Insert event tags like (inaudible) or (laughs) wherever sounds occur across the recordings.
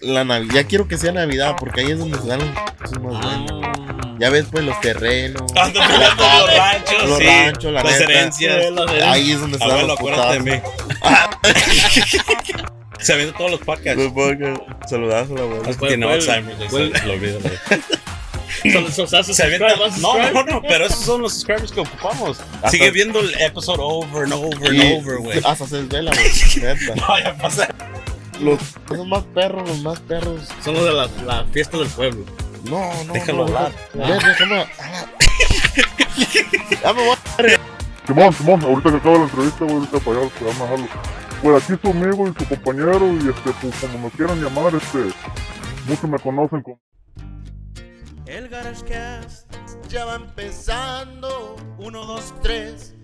La Navidad, ya quiero que sea Navidad, porque ahí es donde se dan los cosas más buenas. Ya ves, pues, los terrenos. Ando la peleando casa, los ranchos, los sí. ranchos, la las neta. herencias. Ahí es donde se dan los putazos. mí. Se vienen todos los podcasts. Los podcasts. Saludazo, la abuela. Es que ¿Cuál- tiene Alzheimer, cuál- se lo olvido. güey. So- so- so- Se subscribe, avienta- ¿vas a No, no, no, pero esos son los subscribers que ocupamos. Sigue viendo el episodio over and over and over, güey. Hasta se desvela, güey. (laughs) No, ya pasa. Los, los más perros, los más perros. Son los de la, la fiesta del pueblo. No, no. Déjalo no, hablar. no. Déjame. Ya me voy a Simón, Simón, ahorita que acaba la entrevista, güey, ahorita para allá, para bajarlo. Pues aquí su amigo y su compañero, y este, pues como nos quieran llamar, este, muchos me conocen como El GarageCast ya va empezando. Uno, dos, tres.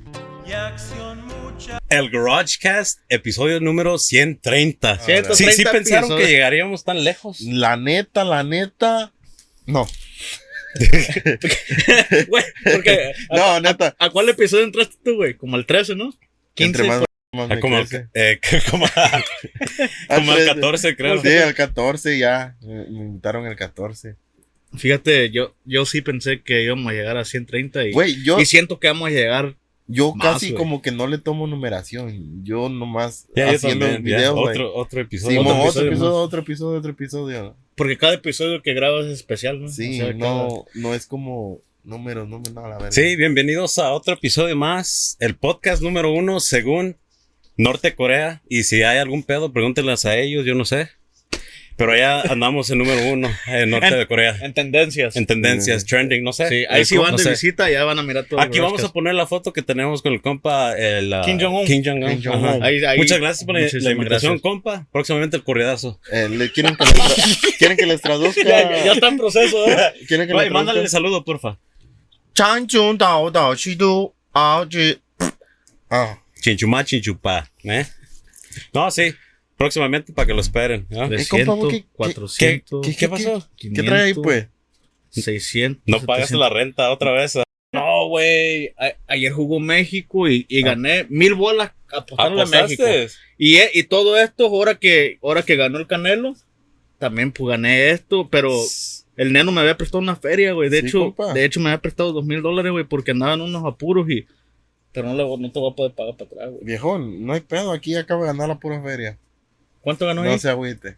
Y acción mucha. El GarageCast, episodio número 130. 130 Sí, sí pensaron episodios. que llegaríamos tan lejos. La neta, la neta. No. (laughs) Güey, porque. (laughs) ¿a, No, neta. a cuál episodio entraste tú, güey? Como el 13, ¿no? 15. Entre más, más Ah, como, el, crece. eh, (laughs) como, como el 14, creo. Sí, el 14 ya. Me me invitaron el 14. Fíjate, yo, yo sí pensé que íbamos a llegar a 130 y, Güey, yo, y siento que vamos a llegar. Yo más, casi como que no le tomo numeración. Yo nomás Ya, yo haciendo también, ya. videos, güey. otro, otro episodio. Sí, otro episodio otro episodio, otro episodio. Porque cada episodio que grabas es especial, ¿no? Sí, O sea, no, no es como números, números, no, la verdad. Sí, bienvenidos a otro episodio más. El podcast número uno según Norte Corea. Y si hay algún pedo, pregúntenles a ellos, yo no sé. Pero ya andamos en número uno en Norte En- de Corea. En tendencias. En tendencias, trending, no sé. sí, ahí El sí com- van no de sé. visita, ya van a mirar todo. Aquí vamos a poner la foto que tenemos con el compa el, uh, Kim Jong-un. Kim Jong-un. Ahí- Muchas gracias por la, muchísimas la invitación, gracias. compa. Próximamente el corridazo. Eh, le- ¿quieren, que les (laughs) ¿Quieren que les traduzca? Ya, ya está en proceso, ¿eh? (laughs) ¿Quieren que Oye, mándale traduzca? saludo, porfa. Chanchun dao dao chidu ao ji- Ah, Chinchumá, chinchupá. ¿eh? No, sí. Próximamente para que lo esperen. ¿no? Eh, compa, 300, ¿qué- qué- 400, qué- qué pasó? ¿qué trae ahí, pues? 600. No pagas 700. la renta otra vez. ¿eh? No, güey. Ayer jugó México y, y gané mil bolas apostándole a México. ¿Apostaste? Y, e- y todo esto, ahora que, ahora que ganó el Canelo, también pues gané esto, pero el neno me había prestado una feria, güey. De Sí, hecho, compa. de hecho me había prestado dos mil dólares, güey, porque andaban unos apuros y. Pero no, le- no te voy a poder pagar para atrás, güey. Viejón, no hay pedo, aquí acaba de ganar la pura feria. ¿Cuánto ganó No ahí? se agüite.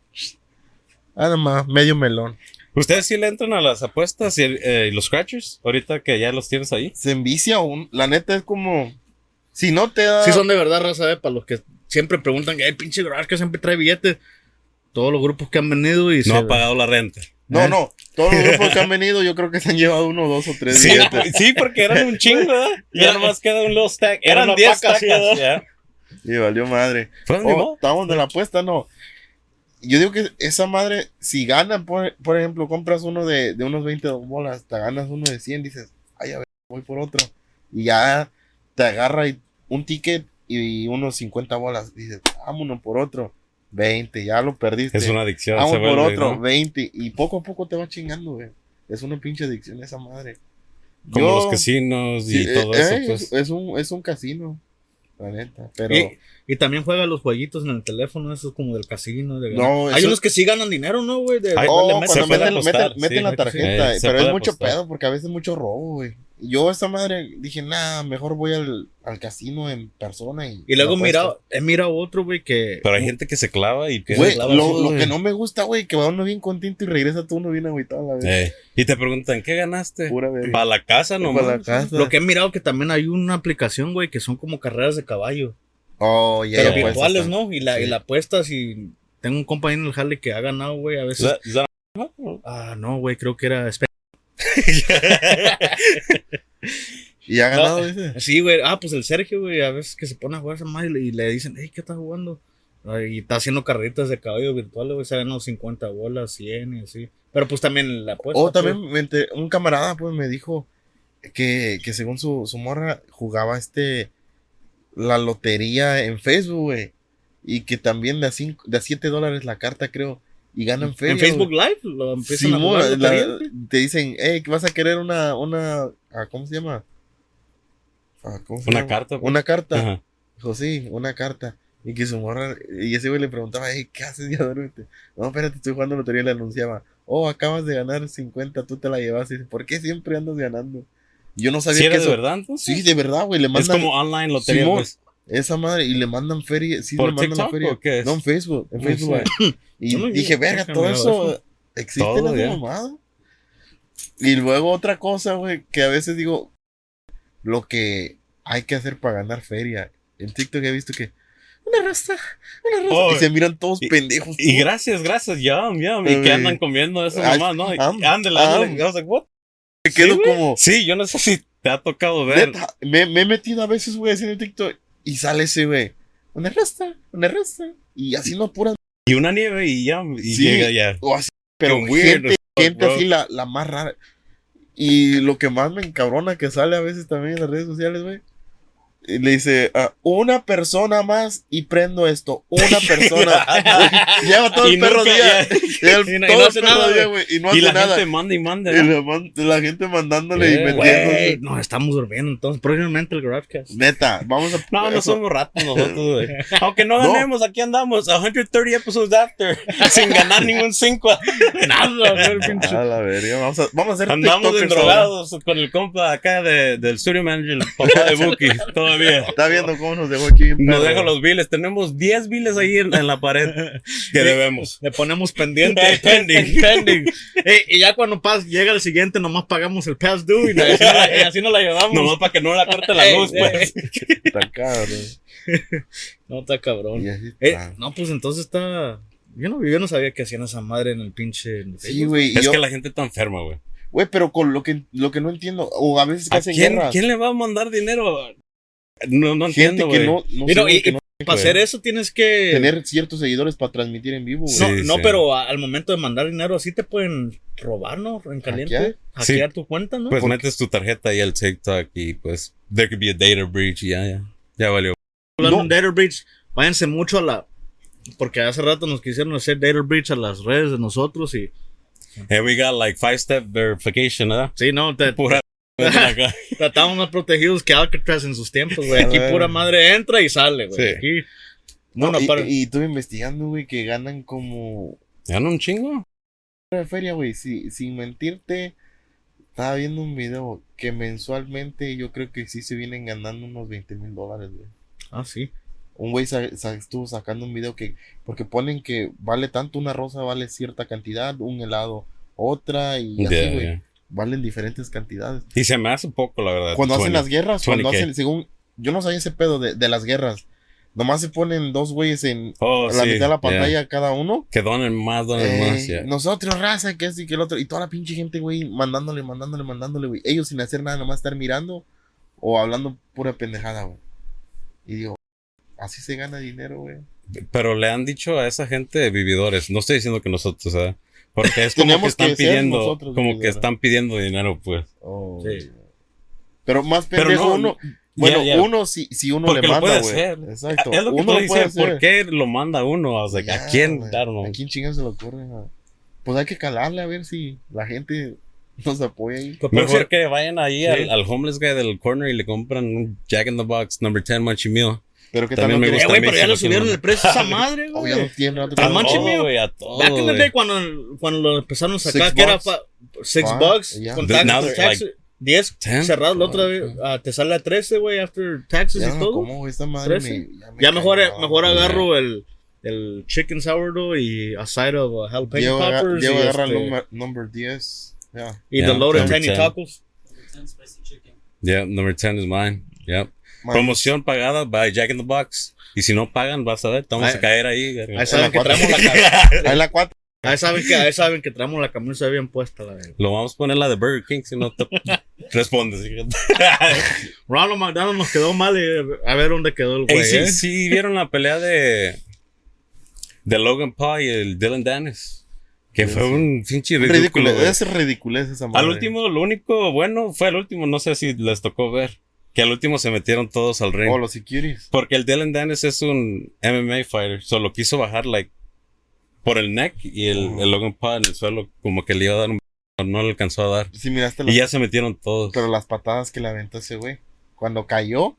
Nada más, medio melón. ¿Ustedes sí le entran a las apuestas y eh, los scratchers? Ahorita que ya los tienes ahí. Se envicia un. La neta es como. Si no te da. Sí, son de verdad, raza, eh, para los que siempre preguntan, el pinche garage que siempre trae billetes. Todos los grupos que han venido y No se- ha pagado la renta. No, ¿Eh? no. Todos los grupos que han (laughs) venido, yo creo que se han llevado uno, dos o tres Sí, billetes. sí, porque eran un chingo, ¿verdad? (laughs) Ya nomás queda un little stack. era Eran una 10 paca así, tacas. Y valió madre. Oh, estamos de la apuesta, no. Yo digo que esa madre, si ganan, por, por ejemplo, compras uno de, de unos 20 bolas, te ganas uno de 100, dices, ay, a ver, voy por otro. Y ya te agarra y- un ticket y unos 50 bolas, dices, vámonos por otro. 20, ya lo perdiste. Es una adicción. Vamos por vuelve, otro, ¿no? 20. Y poco a poco te va chingando, güey. Es una pinche adicción esa madre. Como Yo- los casinos y Sí, todo eh, eso, eh, pues. es, es un, es un casino, la neta. Pero Y, y también juega los jueguitos en el teléfono, esos como del casino. de- No, Hay eso- unos que sí ganan dinero, ¿no, güey? De- Oh, cuando meten, meten- meten sí, la tarjeta, sí. Pero es mucho apostar. pedo porque a veces mucho robo, güey. Yo esa madre dije, nah, mejor voy al, al casino en persona y... Y luego mira, apuesto". he mirado otro, güey, que... Pero hay gente que se clava y. Güey, clava lo, todo, lo güey. que no me gusta, güey, que va uno bien contento y regresa todo uno bien agüitado a la vez. Eh, y te preguntan, ¿qué ganaste? Pura. Para la casa nomás. Para la casa. Lo que he mirado que también hay una aplicación, güey, que son como carreras de caballo. Oh, ya, pero ya, pues, virtuales. ¿no? Y la, Sí. y la apuestas y... Tengo un compañero en el Harley que ha ganado, güey, a veces... is that- Ah, no, güey, creo que era... (laughs) Y ha ganado, dice. Sí, güey. Ah, pues el Sergio, güey, a veces que se pone a jugar esa madre y le, dicen, hey, ¿qué estás jugando? Y está haciendo carreritas de caballo virtuales, güey, se ganado 50 bolas, 100 y así. Pero pues también la apuesta. Oh, pues. también un camarada, pues, me dijo que, que según su, su morra jugaba este... La lotería en Facebook, güey. Y que también de a, cinco, de a 7 dólares la carta, creo. Y ganan feria, En Facebook. Live lo empiezan Sí, a jugar la- te dicen, hey, vas a querer una, una, ah, ¿cómo se llama? Ah, ¿cómo se Una llama? carta, pues. Una carta. Sí, una carta. Y que su morra, y ese güey le preguntaba, hey, ¿qué haces? Ya duérmete. No, espérate, estoy jugando lotería y le anunciaba, oh, acabas de ganar 50, tú te la llevas. Y dice, ¿por qué siempre andas ganando? Yo no sabía ¿Sí que era de eso. verdad? entonces? Sí, de verdad, güey, le Es como online lotería, Simón, pues. Esa madre y le mandan feria. Sí, ¿Por le mandan la feria. o qué es? No, en Facebook. En Facebook, güey. Y no- dije, verga, todo eso eso. existe ya. mamada. Y luego otra cosa, güey, que a veces digo, lo que hay que hacer para ganar feria. En TikTok he visto que una rasta, una rasta. Oh, y se miran todos y- pendejos. Y gracias, gracias, yum, yum. Y Eh, que andan comiendo eso nomás, ¿no? Like? Me quedo sí, como, Sí, yo no sé si te ha tocado ver. neta, me, me he metido a veces, güey, en TikTok y sale ese, güey, una rasta, una rasta. Y así no puras, Y una nieve y ya. Y Sí. llega ya. o así, pero gente, fuck, gente bro. así la, la más rara. Y lo que más me encabrona que sale a veces también en las redes sociales, güey. Y Le dice, ah, una persona más y prendo esto. Una (laughs) persona. (laughs) Lleva todo el Y perro día. (laughs) Y no- y todo no hace nada, güey. Y no y hace la nada. gente manda y manda. Y ¿no? la, man- la gente mandándole y metiéndose. Güey, nos estamos durmiendo entonces. Próximamente el GarageCast. Neta, vamos a. No, no eso- somos ratos nosotros, güey. Aunque no No. ganemos, aquí andamos. 130 episodes after. sin ganar ningún 5. Nada, güey. A la verga, vamos a, vamos a hacer Andamos endrogados con el compa acá de, del studio manager, el papá de Buki, todavía. Está viendo cómo nos dejó aquí. Nos deja los biles. Tenemos 10 biles ahí en, en la pared que debemos. Le ponemos pendiente. (laughs) Pending. (laughs) pending. Ey, y ya cuando pas, llega el siguiente, nomás pagamos el past due y, la- (laughs) así, no la, y así nos la llevamos. Nomás para que no la corte la luz, pues. Está cabrón. No, está cabrón. Eh, no, pues entonces está. Yo no, yo no sabía que hacían esa madre en el pinche. en el Sí, güey. Es yo- que la gente está enferma, güey. Güey, pero con lo que, lo que no entiendo, o a veces que ¿A hacen quién, guerras. quién le va a mandar dinero? No, no gente entiendo, que no, y- que no Para hacer eso tienes que. tener ciertos seguidores para transmitir en vivo, güey. Sí, no, no sí. pero a- al momento de mandar dinero así te pueden robar, ¿no? En caliente. ¿Hackear? Hackear, Sí. tu cuenta, ¿no? Pues Porque- metes tu tarjeta y el TikTok y pues there could be a data breach y ya, ya. Ya valió. hablando No. de data breach, váyanse mucho a la. Porque hace rato nos quisieron hacer data breach a las redes de nosotros y. And we got like five step verification, ¿verdad? Sí, no, te, Pura acá. Estamos (laughs) más protegidos que Alcatraz en sus tiempos, güey. (laughs) Aquí pura madre entra y sale, güey. Sí. Aquí. No, y, para- y estuve investigando, güey, que ganan como ¿Ya no un chingo? de feria, güey. Si, sin mentirte, estaba viendo un video que mensualmente yo creo que sí se vienen ganando unos 20 mil dólares, güey. Ah, sí. Un güey sa- sa- estuvo sacando un video que, porque ponen que vale tanto una rosa, vale cierta cantidad, un helado otra y así, güey. Valen diferentes cantidades. Y se me hace poco, la verdad. Cuando hacen 20. las guerras, cuando 20K. hacen, según, yo no sabía ese pedo de, de las guerras. Nomás se ponen dos güeyes en Oh, la sí, mitad de la pantalla cada uno. Que donen más, donen Eh, más, ya. Nosotros, raza, que esto y que el otro. Y toda la pinche gente, güey, mandándole, mandándole, mandándole, güey. Ellos sin hacer nada, nomás estar mirando o hablando pura pendejada, güey. Y digo, así se gana dinero, güey. Pero le han dicho a esa gente vividores. No estoy diciendo que nosotros, ¿sabes? Porque es (laughs) como que están que pidiendo, nosotros como que están pidiendo dinero, pues. Oh, Sí. Pero más Pero pendejo no, uno. Bueno, uno si, si uno Porque le manda, güey. Exacto. Es lo que uno tú lo ¿por qué lo manda uno? O sea, ¿a quién? know. ¿A quién chingados se le ocurre? Pues hay que calarle a ver si la gente nos apoya ahí. Pues, por Mejor que vayan ahí Sí. al, al homeless guy del corner y le compran un Jack in the Box number 10 Munchie Meal. Pero que También me eh, gusta güey, mí, pero ya lo subieron el precio esa (laughs) madre, Oh, güey. ya no tiene no- güey, a todo, Back in the day, cuando, cuando lo empezaron a sacar, Six que era bucks. pa- six Five, bucks yeah. con taxes, 10 Ten. cerrado la otra Oh, vez, ah, te sale a 13, güey, after taxes Ya y todo. ¿cómo esta madre me, ya me Ya mejor, cagaba, mejor agarro el, el chicken sourdough y a side of uh, jalapeno poppers agarra el este, number, number 10. Ya. y Yeah, the loaded number tiny 10. tacos. Yeah, number 10 is mine. Yep. Man, Promoción pagada by Jack in the Box. Y si no pagan, vas a ver, vamos a caer ahí. Ahí saben, que traemos la, ca- Ahí la 4. ahí, saben que, ahí saben que traemos la camisa bien puesta. La Lo vamos a poner la de Burger King si no te (laughs) respondes. (laughs) Ronald McDonald nos quedó mal y a ver dónde quedó el güey. Ey, sí, ¿eh? sí, vieron la pelea de, de Logan Paul y el Dylan Dennis. Que Sí, fue sí. un pinche Ridículo. ridículo. Es ridiculez esa madre. Al último, lo único bueno fue el último, no sé si les tocó ver. Que al último se metieron todos al ring. Oh, los securities. Porque el Dylan Dennis es un MMA fighter. Solo quiso bajar, like, por el neck. Y el, Oh. el Logan Paul en el suelo, como que le iba a dar un. No le alcanzó a dar. Sí, miraste Y las, ya se metieron todos. pero las patadas que le aventó ese güey. Cuando cayó,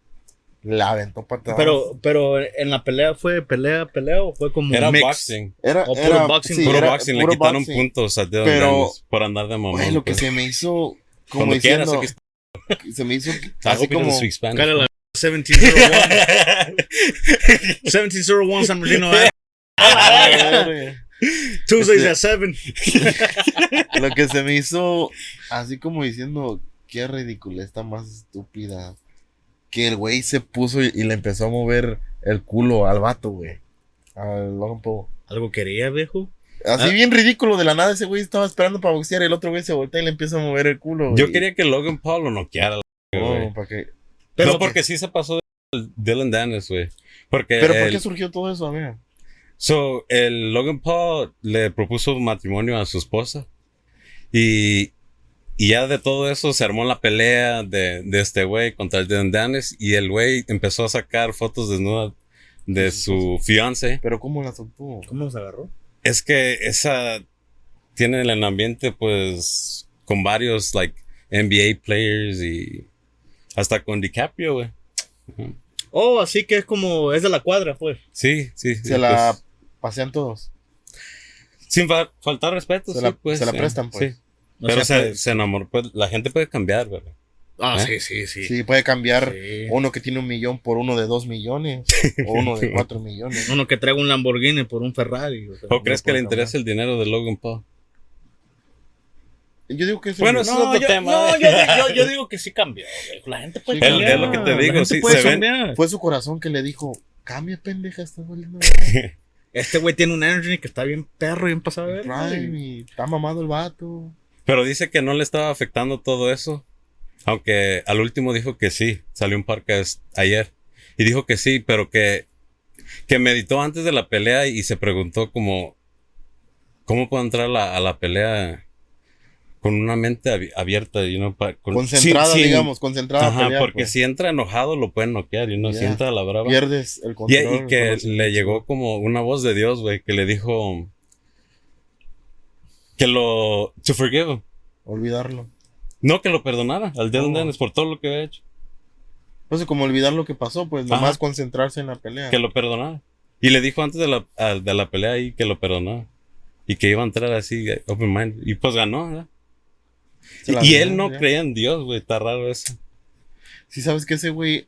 La aventó atrás. Pero, pero en la pelea fue pelea, pelea o fue como Era mix? boxing. era, o puro era boxing, sí, puro era boxing. Le quitaron boxing. puntos a Dylan Pero- Dennis por andar de mamón. Güey, lo que pues. se me hizo (laughs) como Cuando quieras, diciendo, aquí se me hizo I así como. Cara la 1701. 1701 (laughs) San Bernardino. eh. Tuesdays Este- at 7. (laughs) lo que se me hizo así como diciendo qué ridícula está más estúpida que el güey se puso y, y le empezó a mover el culo al vato güey al Logan Paul. Algo quería, viejo. Así Ah. bien ridículo de la nada ese güey estaba esperando para boxear y el otro güey se voltea y le empieza a mover el culo Yo güey. quería que Logan Paul lo noqueara. güey. no, ¿para qué? Pero- no, porque sí se pasó de Dylan Dennis, güey. Porque pero ¿por qué surgió todo eso a ver So, el Logan Paul le propuso matrimonio a su esposa. Y, y ya de todo eso se armó la pelea de, de este güey contra el Dylan Dennis. Y el güey empezó a sacar fotos desnudas de su fiance. pero cómo la soltó ¿Cómo nos agarró? Es que esa tiene el ambiente, pues, con varios, like, NBA players y hasta con DiCaprio, güey. Oh, así que es como, es de la cuadra, pues. Sí, sí. sí, se la pues, pasean todos sin fa- faltar respeto, Se sí, la- pues, se la prestan, pues. sí. Pero sea, se, pues- se enamoró, pues, la gente puede cambiar, ¿verdad? Ah, ¿Eh? sí, sí, sí. sí puede cambiar Sí. uno que tiene un millón por uno de dos millones o uno de (laughs) cuatro millones Uno que traiga un Lamborghini por un Ferrari. O, sea, ¿O crees que le interesa el dinero de Logan Paul? yo digo que es Bueno, es No, otro yo, tema. no yo, yo- yo digo que sí cambió. La gente puede Sí, cambiar. es lo que te digo, sí, se ven-. Fue su corazón que le dijo, cambia pendeja, estás valiendo verga". (laughs) Este güey tiene un energy que está bien perro y bien pasado de ver. Prime y está mamado el vato. Pero dice que no le estaba afectando todo eso. Aunque al último dijo que sí. Salió un podcast ayer. Y dijo que sí, pero que, que meditó antes de la pelea y se preguntó como, ¿cómo puedo entrar a la, a la pelea con una mente abi- abierta? You know, pa- con- Concentrada, sin- digamos, concentrada a Ajá, pelear, porque pues. si entra enojado lo pueden noquear y no si Ya. entra a la brava. pierdes el Y, control. y que le llegó como una voz de Dios, güey, que le dijo que lo to forgive him. Olvidarlo. No, que lo perdonara al Dylan Oh. Dennis por todo lo que había hecho. No sé cómo olvidar lo que pasó, pues nomás Ajá. concentrarse en la pelea. Que lo perdonara. Y le dijo antes de la, a- de la pelea ahí que lo perdonara. Y que iba a entrar así, open mind. Y pues ganó, ¿verdad? Y él no ya. creía en Dios, güey. Está raro eso. Sí, sabes que ese güey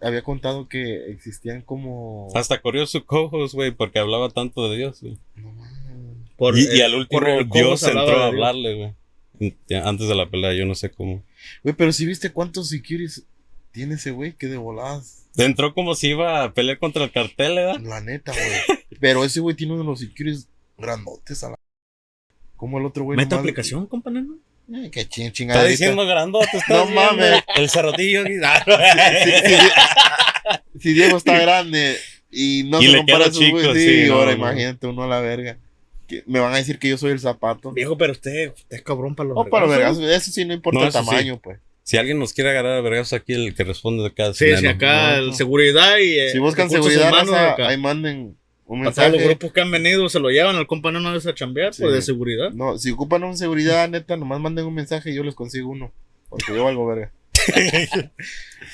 había contado que existían como. Hasta corrió su co-host, güey, porque hablaba tanto de Dios, güey. No Y, y al último Dios entró a hablarle, güey. Ya, Antes de la pelea, yo no sé cómo. Güey, pero si viste cuántos securities tiene ese güey, que de voladas. Entró como si iba a pelear contra el cartel, ¿verdad? La neta, güey. (laughs) pero ese güey tiene uno de los securities grandotes a la. Como el otro güey. ¿Meta nomás- aplicación, compañero? Eh, qué ching Está diciendo grandote, No está mames. El cerrotillo. aquí. (laughs) Si, Diego está grande y no Y se le compara a esos güeyes, sí, sí, no, ahora no. imagínate uno a la verga. Que me van a decir que yo soy el zapato. Viejo, pero usted, usted es cabrón para los No, para vergazos. vergas, eso sí no importa No, el sí. tamaño, pues. Si alguien nos quiere agarrar a vergas aquí, el que responde de cada Sí, sí, acá no, el no. seguridad y. eh, Si buscan seguridad, humanos, acá. ahí manden un Para todos los mensaje. grupos que han venido se lo llevan al compañero una vez a chambear, Sí. pues de seguridad. No, si ocupan un seguridad, neta, nomás manden un mensaje y yo les consigo uno. Porque yo valgo verga. (laughs)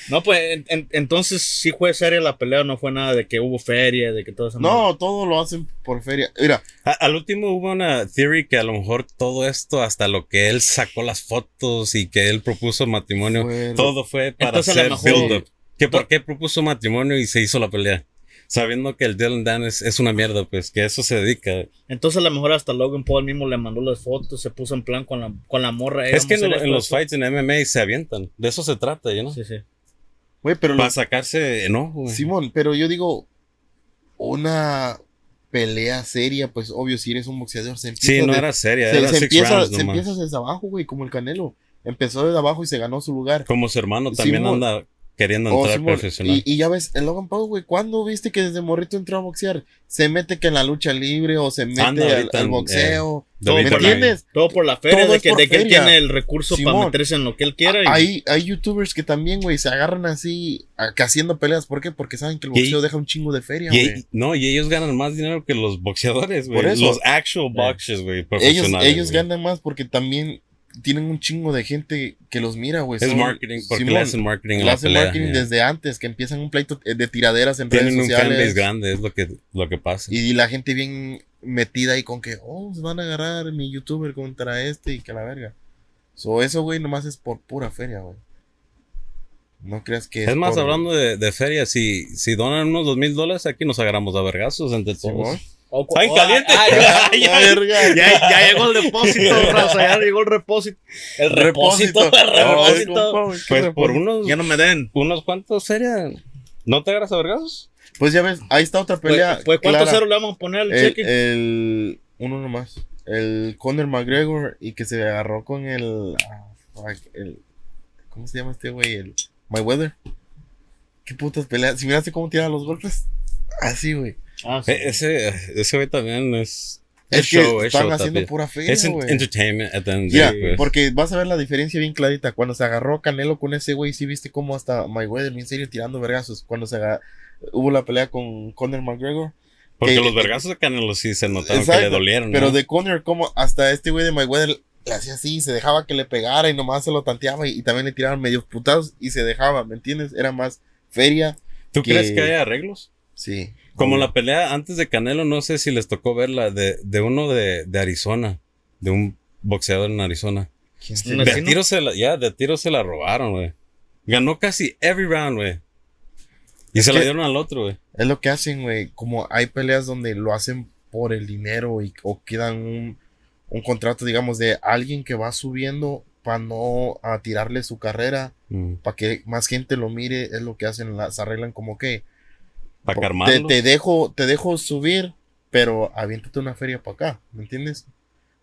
No, pues en- en- entonces sí fue seria la pelea, no fue nada de que hubo feria, de que todo eso. No, todo lo hacen por feria. Mira, A- al último hubo una theory que a lo mejor todo esto, hasta lo que él sacó las fotos y que él propuso matrimonio, Fue- todo fue para Entonces, hacer build-up. Que por qué propuso matrimonio y se hizo la pelea. Sabiendo que el Dylan Dan es, es una mierda, pues, que a eso se dedica. Entonces a lo mejor hasta Logan Paul mismo le mandó las fotos, se puso en plan con la, con la morra. es que en, lo- en los fights en MMA se avientan. De eso se trata, ¿no? Sí, sí. güey, pero lo- Para sacarse enojo, güey. Simón, pero yo digo, una pelea seria, pues obvio, si eres un boxeador, se empieza Sí, no de- era seria, se, era se six empieza, rounds se empieza desde abajo, güey, como el Canelo. Empezó desde abajo y se ganó su lugar. Como su hermano también Simón. anda queriendo entrar profesional. Y, y ya ves, el Logan Paul, güey, ¿cuándo viste que desde morrito entró a boxear? Se mete que en la lucha libre o se mete Anda al, boxeo. de ¿Me entiendes? Todo por la feria, Todo de que, por de que él tiene el recurso para meterse en lo que él quiera. y- Hay, hay youtubers que también, güey, se agarran así, a- que haciendo peleas. ¿Por qué? Porque saben que el Y- boxeo deja un chingo de feria, güey. no, y ellos ganan más dinero que los boxeadores, güey. Los actual boxers, güey, Ellos, profesionales. ellos güey. ganan más porque también tienen un chingo de gente que los mira, güey. Es Son- marketing, porque Simón, le hacen marketing a la hacen pelea. marketing desde antes, que empiezan un pleito eh, de tiraderas en Tienen un redes fanbase sociales. grande, es lo que, lo que pasa. Y la gente bien metida ahí con que, oh, se van a agarrar mi youtuber contra este y que la verga. So, eso, güey, nomás es por pura feria, güey. No creas que Es más, por- hablando de, de feria, si, si donan unos dos mil dólares, aquí nos agarramos a vergazos entre todos. O- ¡Ay, o- caliente! ah, (laughs) ya, ¡Ah, ya, ya llegó el depósito, (laughs) raza, ya llegó el repósito. El repósito, el repósito. Pues por unos, Ya no me den. unos cuantos feria, ¿no te agarras a vergazos? Pues ya ves, ahí está otra pelea. Pues, pues ¿cuántos ceros le vamos a poner al el, cheque? el- uno nomás. El Conor McGregor y que se agarró con el, ah, el ¿cómo se llama este güey? El Mayweather. Qué putas peleas. Si miraste cómo tira los golpes. Así, güey. Ah, sí. E- Ese, ese güey también es. Es, que show, es están show haciendo pura feria, Es en- güey. entertainment at the end the Ya, day, pues. porque vas a ver la diferencia bien clarita. Cuando se agarró Canelo con ese güey, sí viste cómo hasta Mayweather, bien serio, tirando vergazos. Cuando se hubo la pelea con Conor McGregor. Porque que- los vergazos de Canelo sí se notaron que Exacto, le dolieron. Pero ¿no? de Conor, como hasta este güey de Mayweather le hacía así, se dejaba que le pegara y nomás se lo tanteaba y, y también le tiraban medios putados y se dejaba, ¿me entiendes? Era más feria. ¿Tú que- crees que hay arreglos? Sí. Como la pelea antes de Canelo, no sé si les tocó verla de, de uno de, de Arizona, de un boxeador en Arizona. ¿Quién Un se- De tiro se la, ya, de tiro se la robaron, güey. Ganó casi every round, güey. Y Es se la dieron al otro, güey. Es lo que hacen, güey. Como hay peleas donde lo hacen por el dinero y, o quedan un, un contrato, digamos, de alguien que va subiendo para no a tirarle su carrera, Mm. para que más gente lo mire, es lo que hacen, las arreglan como que Para te, dejo, te dejo subir, pero aviéntate una feria para acá, ¿me entiendes?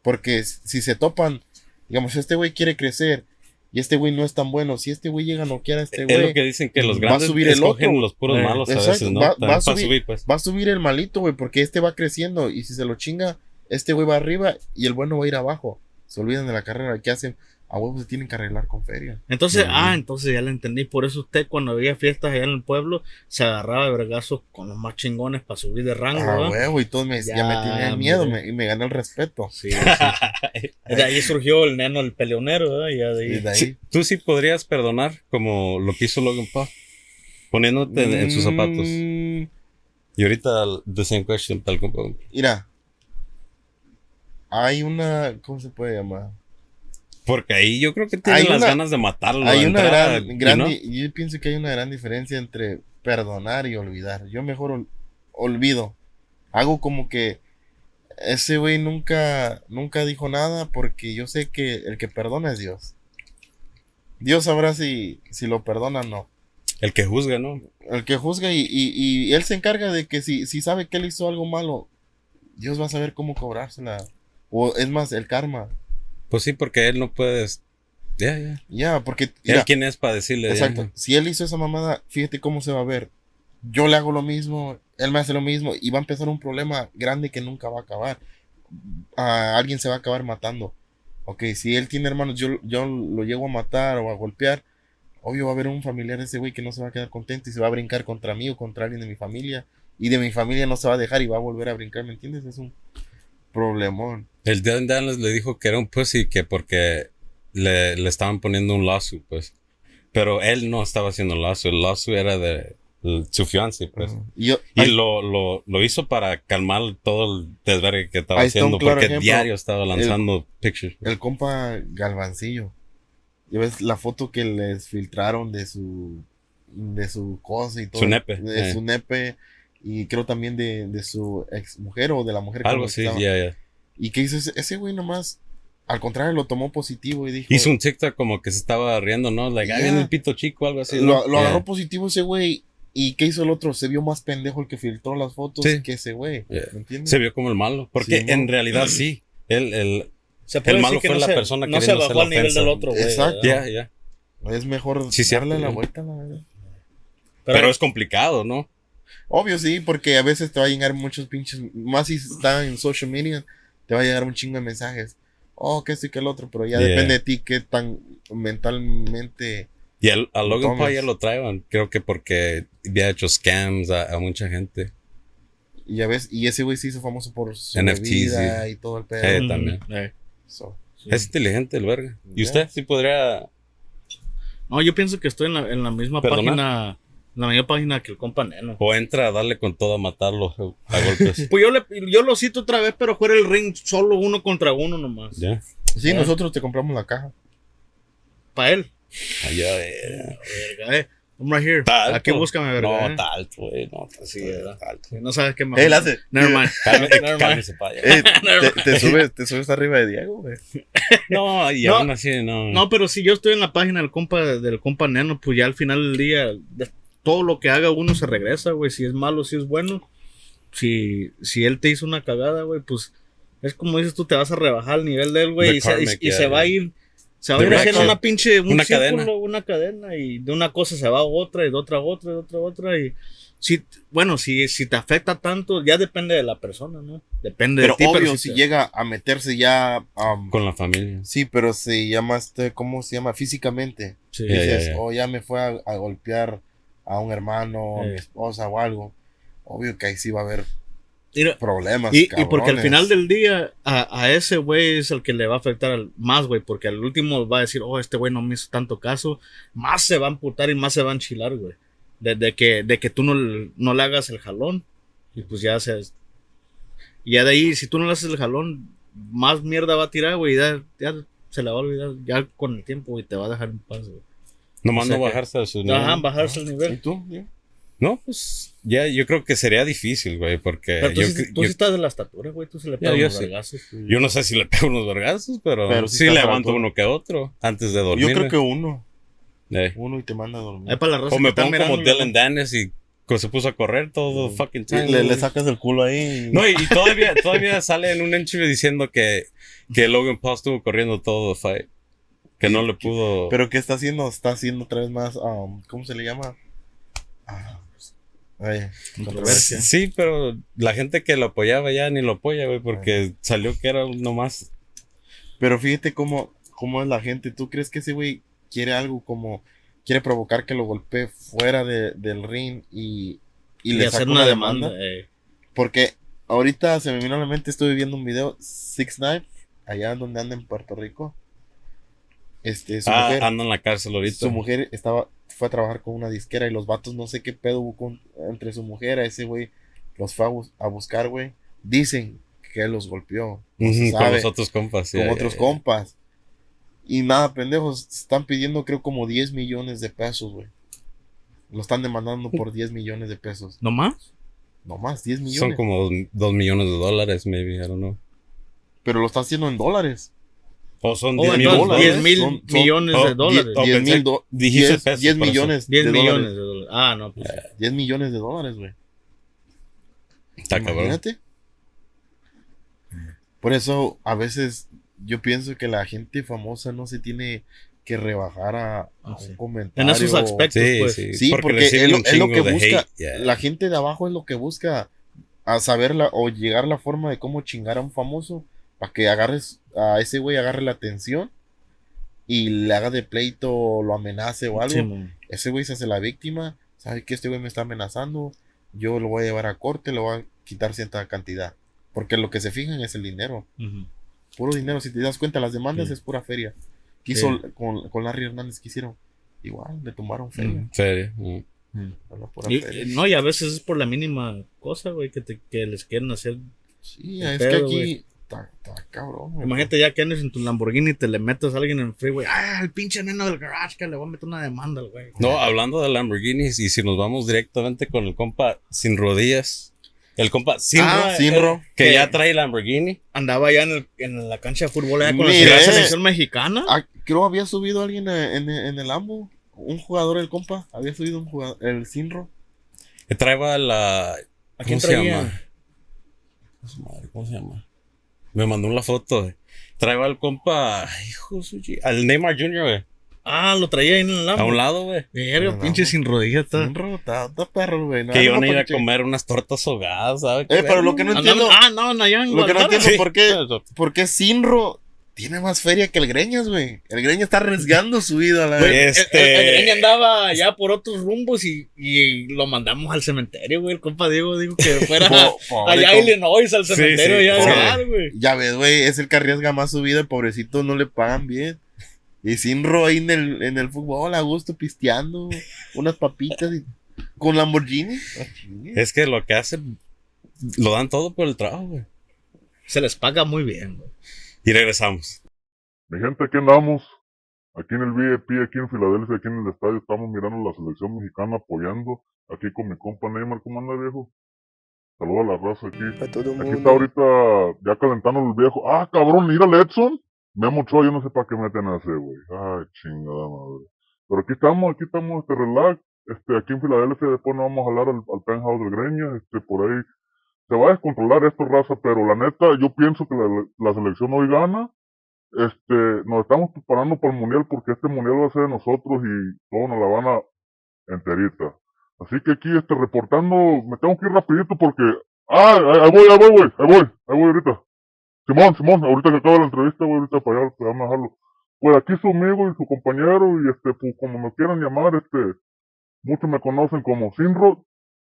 Porque si se topan, digamos, si este güey quiere crecer y este güey no es tan bueno, si este güey llega a noquear a este es lo güey, que dicen que los va a subir el escogen otro. los puros Eh, malos a exacto, veces, ¿no? va- va a También para subir- subir, pues. va a subir el malito, güey, porque este va creciendo y si se lo chinga, este güey va arriba y el bueno va a ir abajo. Se olvidan de la carrera, ¿qué hacen? A huevos se tienen que arreglar con feria. Entonces, ah, entonces ya le entendí. Por eso usted cuando había fiestas allá en el pueblo, se agarraba de vergazos con los más chingones para subir de rango, Ah, ¿verdad? huevo, y todos me, ya, Ya, me tenían miedo me- y me gané el respeto. Sí, sí, sí. (laughs) De ahí surgió el neno, el peleonero, ¿verdad? Y ya de Y ahí. de ahí, Sí, Tú sí podrías perdonar como lo que hizo Logan Paul. Poniéndote en, en sus zapatos. Mm, Y ahorita, the same question, tal como. Mira, hay una, ¿cómo se puede llamar? Porque ahí yo creo que tienen Hay las una- ganas de matarlo. Hay una gran, yo pienso que hay una gran diferencia entre perdonar y olvidar. Yo mejor ol- olvido. Hago como que ese güey nunca, nunca dijo nada porque yo sé que el que perdona es Dios. Dios sabrá si, si lo perdona o no. El que juzga, ¿no? El que juzga y, y- y él se encarga de que si, si sabe que él hizo algo malo, Dios va a saber cómo cobrársela. O es más, el karma. Pues sí, porque él no puede. Ya, ya. Ya, porque... ¿Él quién es para decirle? Exacto. Si él hizo esa mamada, fíjate cómo se va a ver. Yo le hago lo mismo, él me hace lo mismo y va a empezar un problema grande que nunca va a acabar. A alguien se va a acabar matando. Ok, si él tiene hermanos, yo, yo lo llego a matar o a golpear, obvio va a haber un familiar de ese güey que no se va a quedar contento y se va a brincar contra mí o contra alguien de mi familia. Y de mi familia no se va a dejar y va a volver a brincar, ¿me entiendes? Es un problemón. El Dylan Dallas le dijo que era un pussy que porque le, le estaban poniendo un lazo, pues. Pero él no estaba haciendo el lazo. El lazo era de el- su fiance, pues. Y yo, Y ay, lo, lo, lo hizo para calmar todo el desvergue que estaba haciendo, claro porque ejemplo. diario estaba lanzando pictures. pues. El compa Galvancillo. Ya ves la foto que les filtraron de su de su cosa y todo. Su nepe, De eh. su nepe. Y creo también de, de su ex mujer o de la mujer Algo que así, ya, ya. Y que hizo ese, ese güey nomás. Al contrario, lo tomó positivo y dijo. Hizo un TikTok como que se estaba riendo, ¿no? Like, ahí Ya. viene el pito chico, algo así. lo, ¿no? lo Yeah. agarró positivo ese güey. ¿Y qué hizo el otro? Se vio más pendejo el que filtró las fotos Sí. que ese güey. Yeah. ¿Me entiendes? Se vio como el malo. Porque Sí, ¿no? en realidad sí. Él, Se El malo decir que fue no la se- persona No se bajó al nivel del otro, güey. Exacto. ya, ya. Es mejor Sí, darle la vuelta, la verdad. Pero, es complicado, ¿no? Obvio, sí, porque a veces te va a llegar muchos pinches, más si está en social media, te va a llegar un chingo de mensajes. Oh, que esto y que el otro, pero ya Yeah. depende de ti qué tan mentalmente. Y al- a, Logan. Paul ya lo traían, creo que porque había hecho scams a, a mucha gente. Y ya ves, y ese güey se hizo famoso por su NFTs, bebida y todo el pedo. Eh, también. Eh. So, Es inteligente el verga. ¿Y usted sí podría No, yo pienso que estoy en la, en la misma ¿Perdonar? página. La misma página que el compa Neno. o entra a darle con todo a matarlo a golpes? (laughs) Pues yo, le, yo lo cito otra vez, pero fuera el ring solo uno contra uno nomás. ya. Sí, Ya. nosotros te compramos la caja. Para él. Allá, eh. Verga, eh. I'm right here. Talto. Aquí búscame, verga. No, eh. tal, güey. No, tal, Sí. No sabes qué más. Él hace. Never mind. (laughs) Cálmese. (laughs) Eh, te, te subes, te subes arriba de Diego, güey. No, y No. aún así, no. No, pero si yo estoy en la página del compa, del compa Neno, pues ya al final del día, todo lo que haga uno se regresa, güey. Si es malo, si es bueno. Si, si él te hizo una cagada, güey, pues es como dices tú, te vas a rebajar al nivel de él, güey. Y, se, y- y se va a ir. Se va a ir haciendo una pinche. Un Una círculo, cadena. Una cadena. Y de una cosa se va a otra, y de otra a otra, y de otra a otra. Y si, bueno, si, si te afecta tanto, ya depende de la persona, ¿no? Depende Pero de ti. obvio, si si te- llega a meterse ya. um, Con la familia. sí, pero se llama este, ¿cómo se llama? Físicamente. Sí. Ya, ya, Dices, ya. oh, ya me fue a, a golpear a un hermano, a mi Eh. esposa o algo. Obvio que ahí sí va a haber Mira, problemas. Y, y porque al final del día, a, a ese güey es el que le va a afectar al- más, güey. Porque al último va a decir, oh, este güey no me hizo tanto caso. Más se va a amputar y más se va a enchilar, güey. De, de que, de que tú no, le- no le hagas el jalón. Y pues ya se. Y ya de ahí, si tú no le haces el jalón, más mierda va a tirar, güey. y Ya, ya se le va a olvidar. Ya con el tiempo, güey, te va a dejar en paz, güey. Nomás O sea no que- bajarse a su nivel. Ajá, bajarse ¿Y nivel. tú? Diego? No, pues ya yo creo que sería difícil, güey, porque Pero tú, yo, sí, tú yo- sí estás de la estatura, güey. Tú se le pegas los sí. vergazos. yo no sé si le (laughs) pego unos vergazos, pero, Pero sí sí, levanto uno que otro antes de dormir. Yo creo que uno. Eh. Uno y te manda a dormir. Para la raza O me pongo como Dylan Dennis y se puso a correr todo fucking Y time. le, le sacas el culo ahí. y- No, y, y todavía, todavía sale en un interview diciendo que, que Logan Paul estuvo corriendo todo el fight. Que no le pudo. Pero ¿qué está haciendo? Está haciendo otra vez más. um, ¿Cómo se le llama? Ah, ay, controversia. Sí, pero la gente que lo apoyaba ya ni lo apoya, güey, porque salió que era nomás. Pero fíjate cómo, cómo es la gente. ¿Tú crees que ese güey quiere algo como. Quiere provocar que lo golpee fuera de- del ring y, y y le hacer una una demanda. demanda? eh. Porque ahorita se me vino a la mente, estuve viendo un video, Six Nine, allá donde anda en Puerto Rico. Este, su Ah, mujer, anda en la cárcel ahorita. su mujer estaba, fue a trabajar con una disquera y los vatos no sé qué pedo hubo con- entre su mujer, a ese güey, los fue a, bus- a buscar, güey. Dicen que los golpeó. No se Ujú, con los otros compas. con otros ya. compas. Y nada, pendejos, están pidiendo creo como 10 millones de pesos, güey. Lo están demandando por 10 millones de pesos. ¿No más? No más, 10 Son millones. como dos, dos millones de dólares, maybe, I don't know. Pero lo está haciendo en dólares. O son Oh, 10 entonces, mil 10 dólares. mil Son- son- millones oh, de dólares. Oh, 10 pensé- mil do- dijiste 10 pesos, 10 por eso. millones 10 de millones dólares. de dólares. Ah, no, pues. 10 millones de dólares, güey. Está cabrón. Imagínate. Por eso, a veces yo pienso que la gente famosa no se tiene que rebajar a, a Ah, sí. un comentario. En esos aspectos, Sí, pues. sí. Sí, porque, reciben es, lo, es lo que busca. yeah. La gente de abajo es lo que busca a saber la, o llegar la forma de cómo chingar a un famoso para que agarres a ese güey, agarre la atención y le haga de pleito o lo amenace o algo. Sí, ese güey se hace la víctima, sabe que este güey me está amenazando, yo lo voy a llevar a corte, le voy a quitar cierta cantidad. Porque lo que se fijan es el dinero. Puro dinero, si te das cuenta, las demandas Sí. es pura feria. ¿Qué hizo Sí. con, con Larry Hernández? ¿Qué hicieron? Igual, le tomaron feria. Mm. Y- feria. no, y a veces es por la mínima cosa, güey, que, te- que les quieren hacer. Sí, es pedo, que güey. aquí está, está cabrón. güey. Imagínate ya que andes en tu Lamborghini y te le metes a alguien en el freeway. Ah, el pinche neno del garage que le voy a meter una demanda al güey. No, hablando de Lamborghinis, y si nos vamos directamente con el compa sin rodillas, el compa Sinro, Ah, Sinro. que que- ya trae Lamborghini. Andaba ya en, el- en la cancha de fútbol allá con la Mire. selección mexicana. Ah, creo había subido alguien en, en- en el AMBO. Un jugador, el compa. Había subido un jugador, el Sinro. Que traeba la. ¿A quién ¿Cómo se traía? llama? Su madre, ¿Cómo se llama? Me mandó una foto. eh. Traeba al compa. Hijo de su chi- Al Neymar Jr., güey. Ah, lo traía ahí en el A Lambo. un lado, güey. Verga, No, pinche no. sin rodilla está. Está, perro, güey. No, Que no, iban a ir a comer unas tortas ahogadas, ¿sabes? Eh, pero lo que no Andaba- entiendo. ah, no, allá en Lo que no entiendo Sí. por qué, por qué Sinro tiene más feria que el Greñas, güey. El Greñas está arriesgando su vida, la Güey, verdad. Este- el- el- el Greña andaba ya por otros rumbos y, y lo mandamos al cementerio, güey. El compa Diego dijo que fuera Po- (laughs) allá a. Illinois al cementerio sí, ya sí. verdad, güey. Ya ves, güey, es el que arriesga más su vida, el pobrecito no le pagan bien. Y Sinro ahí en el, en el fútbol, a gusto, pisteando, unas papitas y, con Lamborghini. Es que lo que hacen, lo dan todo por el trabajo, güey. Se les paga muy bien, güey. Y regresamos. Mi gente, aquí andamos. Aquí en el VIP, aquí en Filadelfia, aquí en el estadio, estamos mirando la selección mexicana apoyando. Aquí con mi compa Neymar, ¿cómo anda viejo? Saludos a la raza aquí. A todo Aquí mundo. está ahorita ya calentando el viejo. Ah, cabrón, mira el Edson. Me Ochoa, yo no sé para qué meten a ese, güey. Ay, chingada madre. Pero aquí estamos, aquí estamos, este, relax. Este, aquí en Filadelfia, después nos vamos a jalar al, al penthouse del Greña. Este, por ahí se va a descontrolar esto, raza, pero la neta, yo pienso que la, la selección hoy gana. Este, nos estamos preparando para el mundial porque este mundial va a ser de nosotros y todos nos la van a enterita. Así que aquí, este, reportando, me tengo que ir rapidito porque, ah, ahí voy, ahí voy, güey, ahí voy, ahí voy ahorita. Simón, Simón, ahorita que acaba la entrevista, voy ahorita para allá, para dejarlo. Pues aquí su amigo y su compañero, y este, pues como me quieran llamar, este, muchos me conocen como Sinro,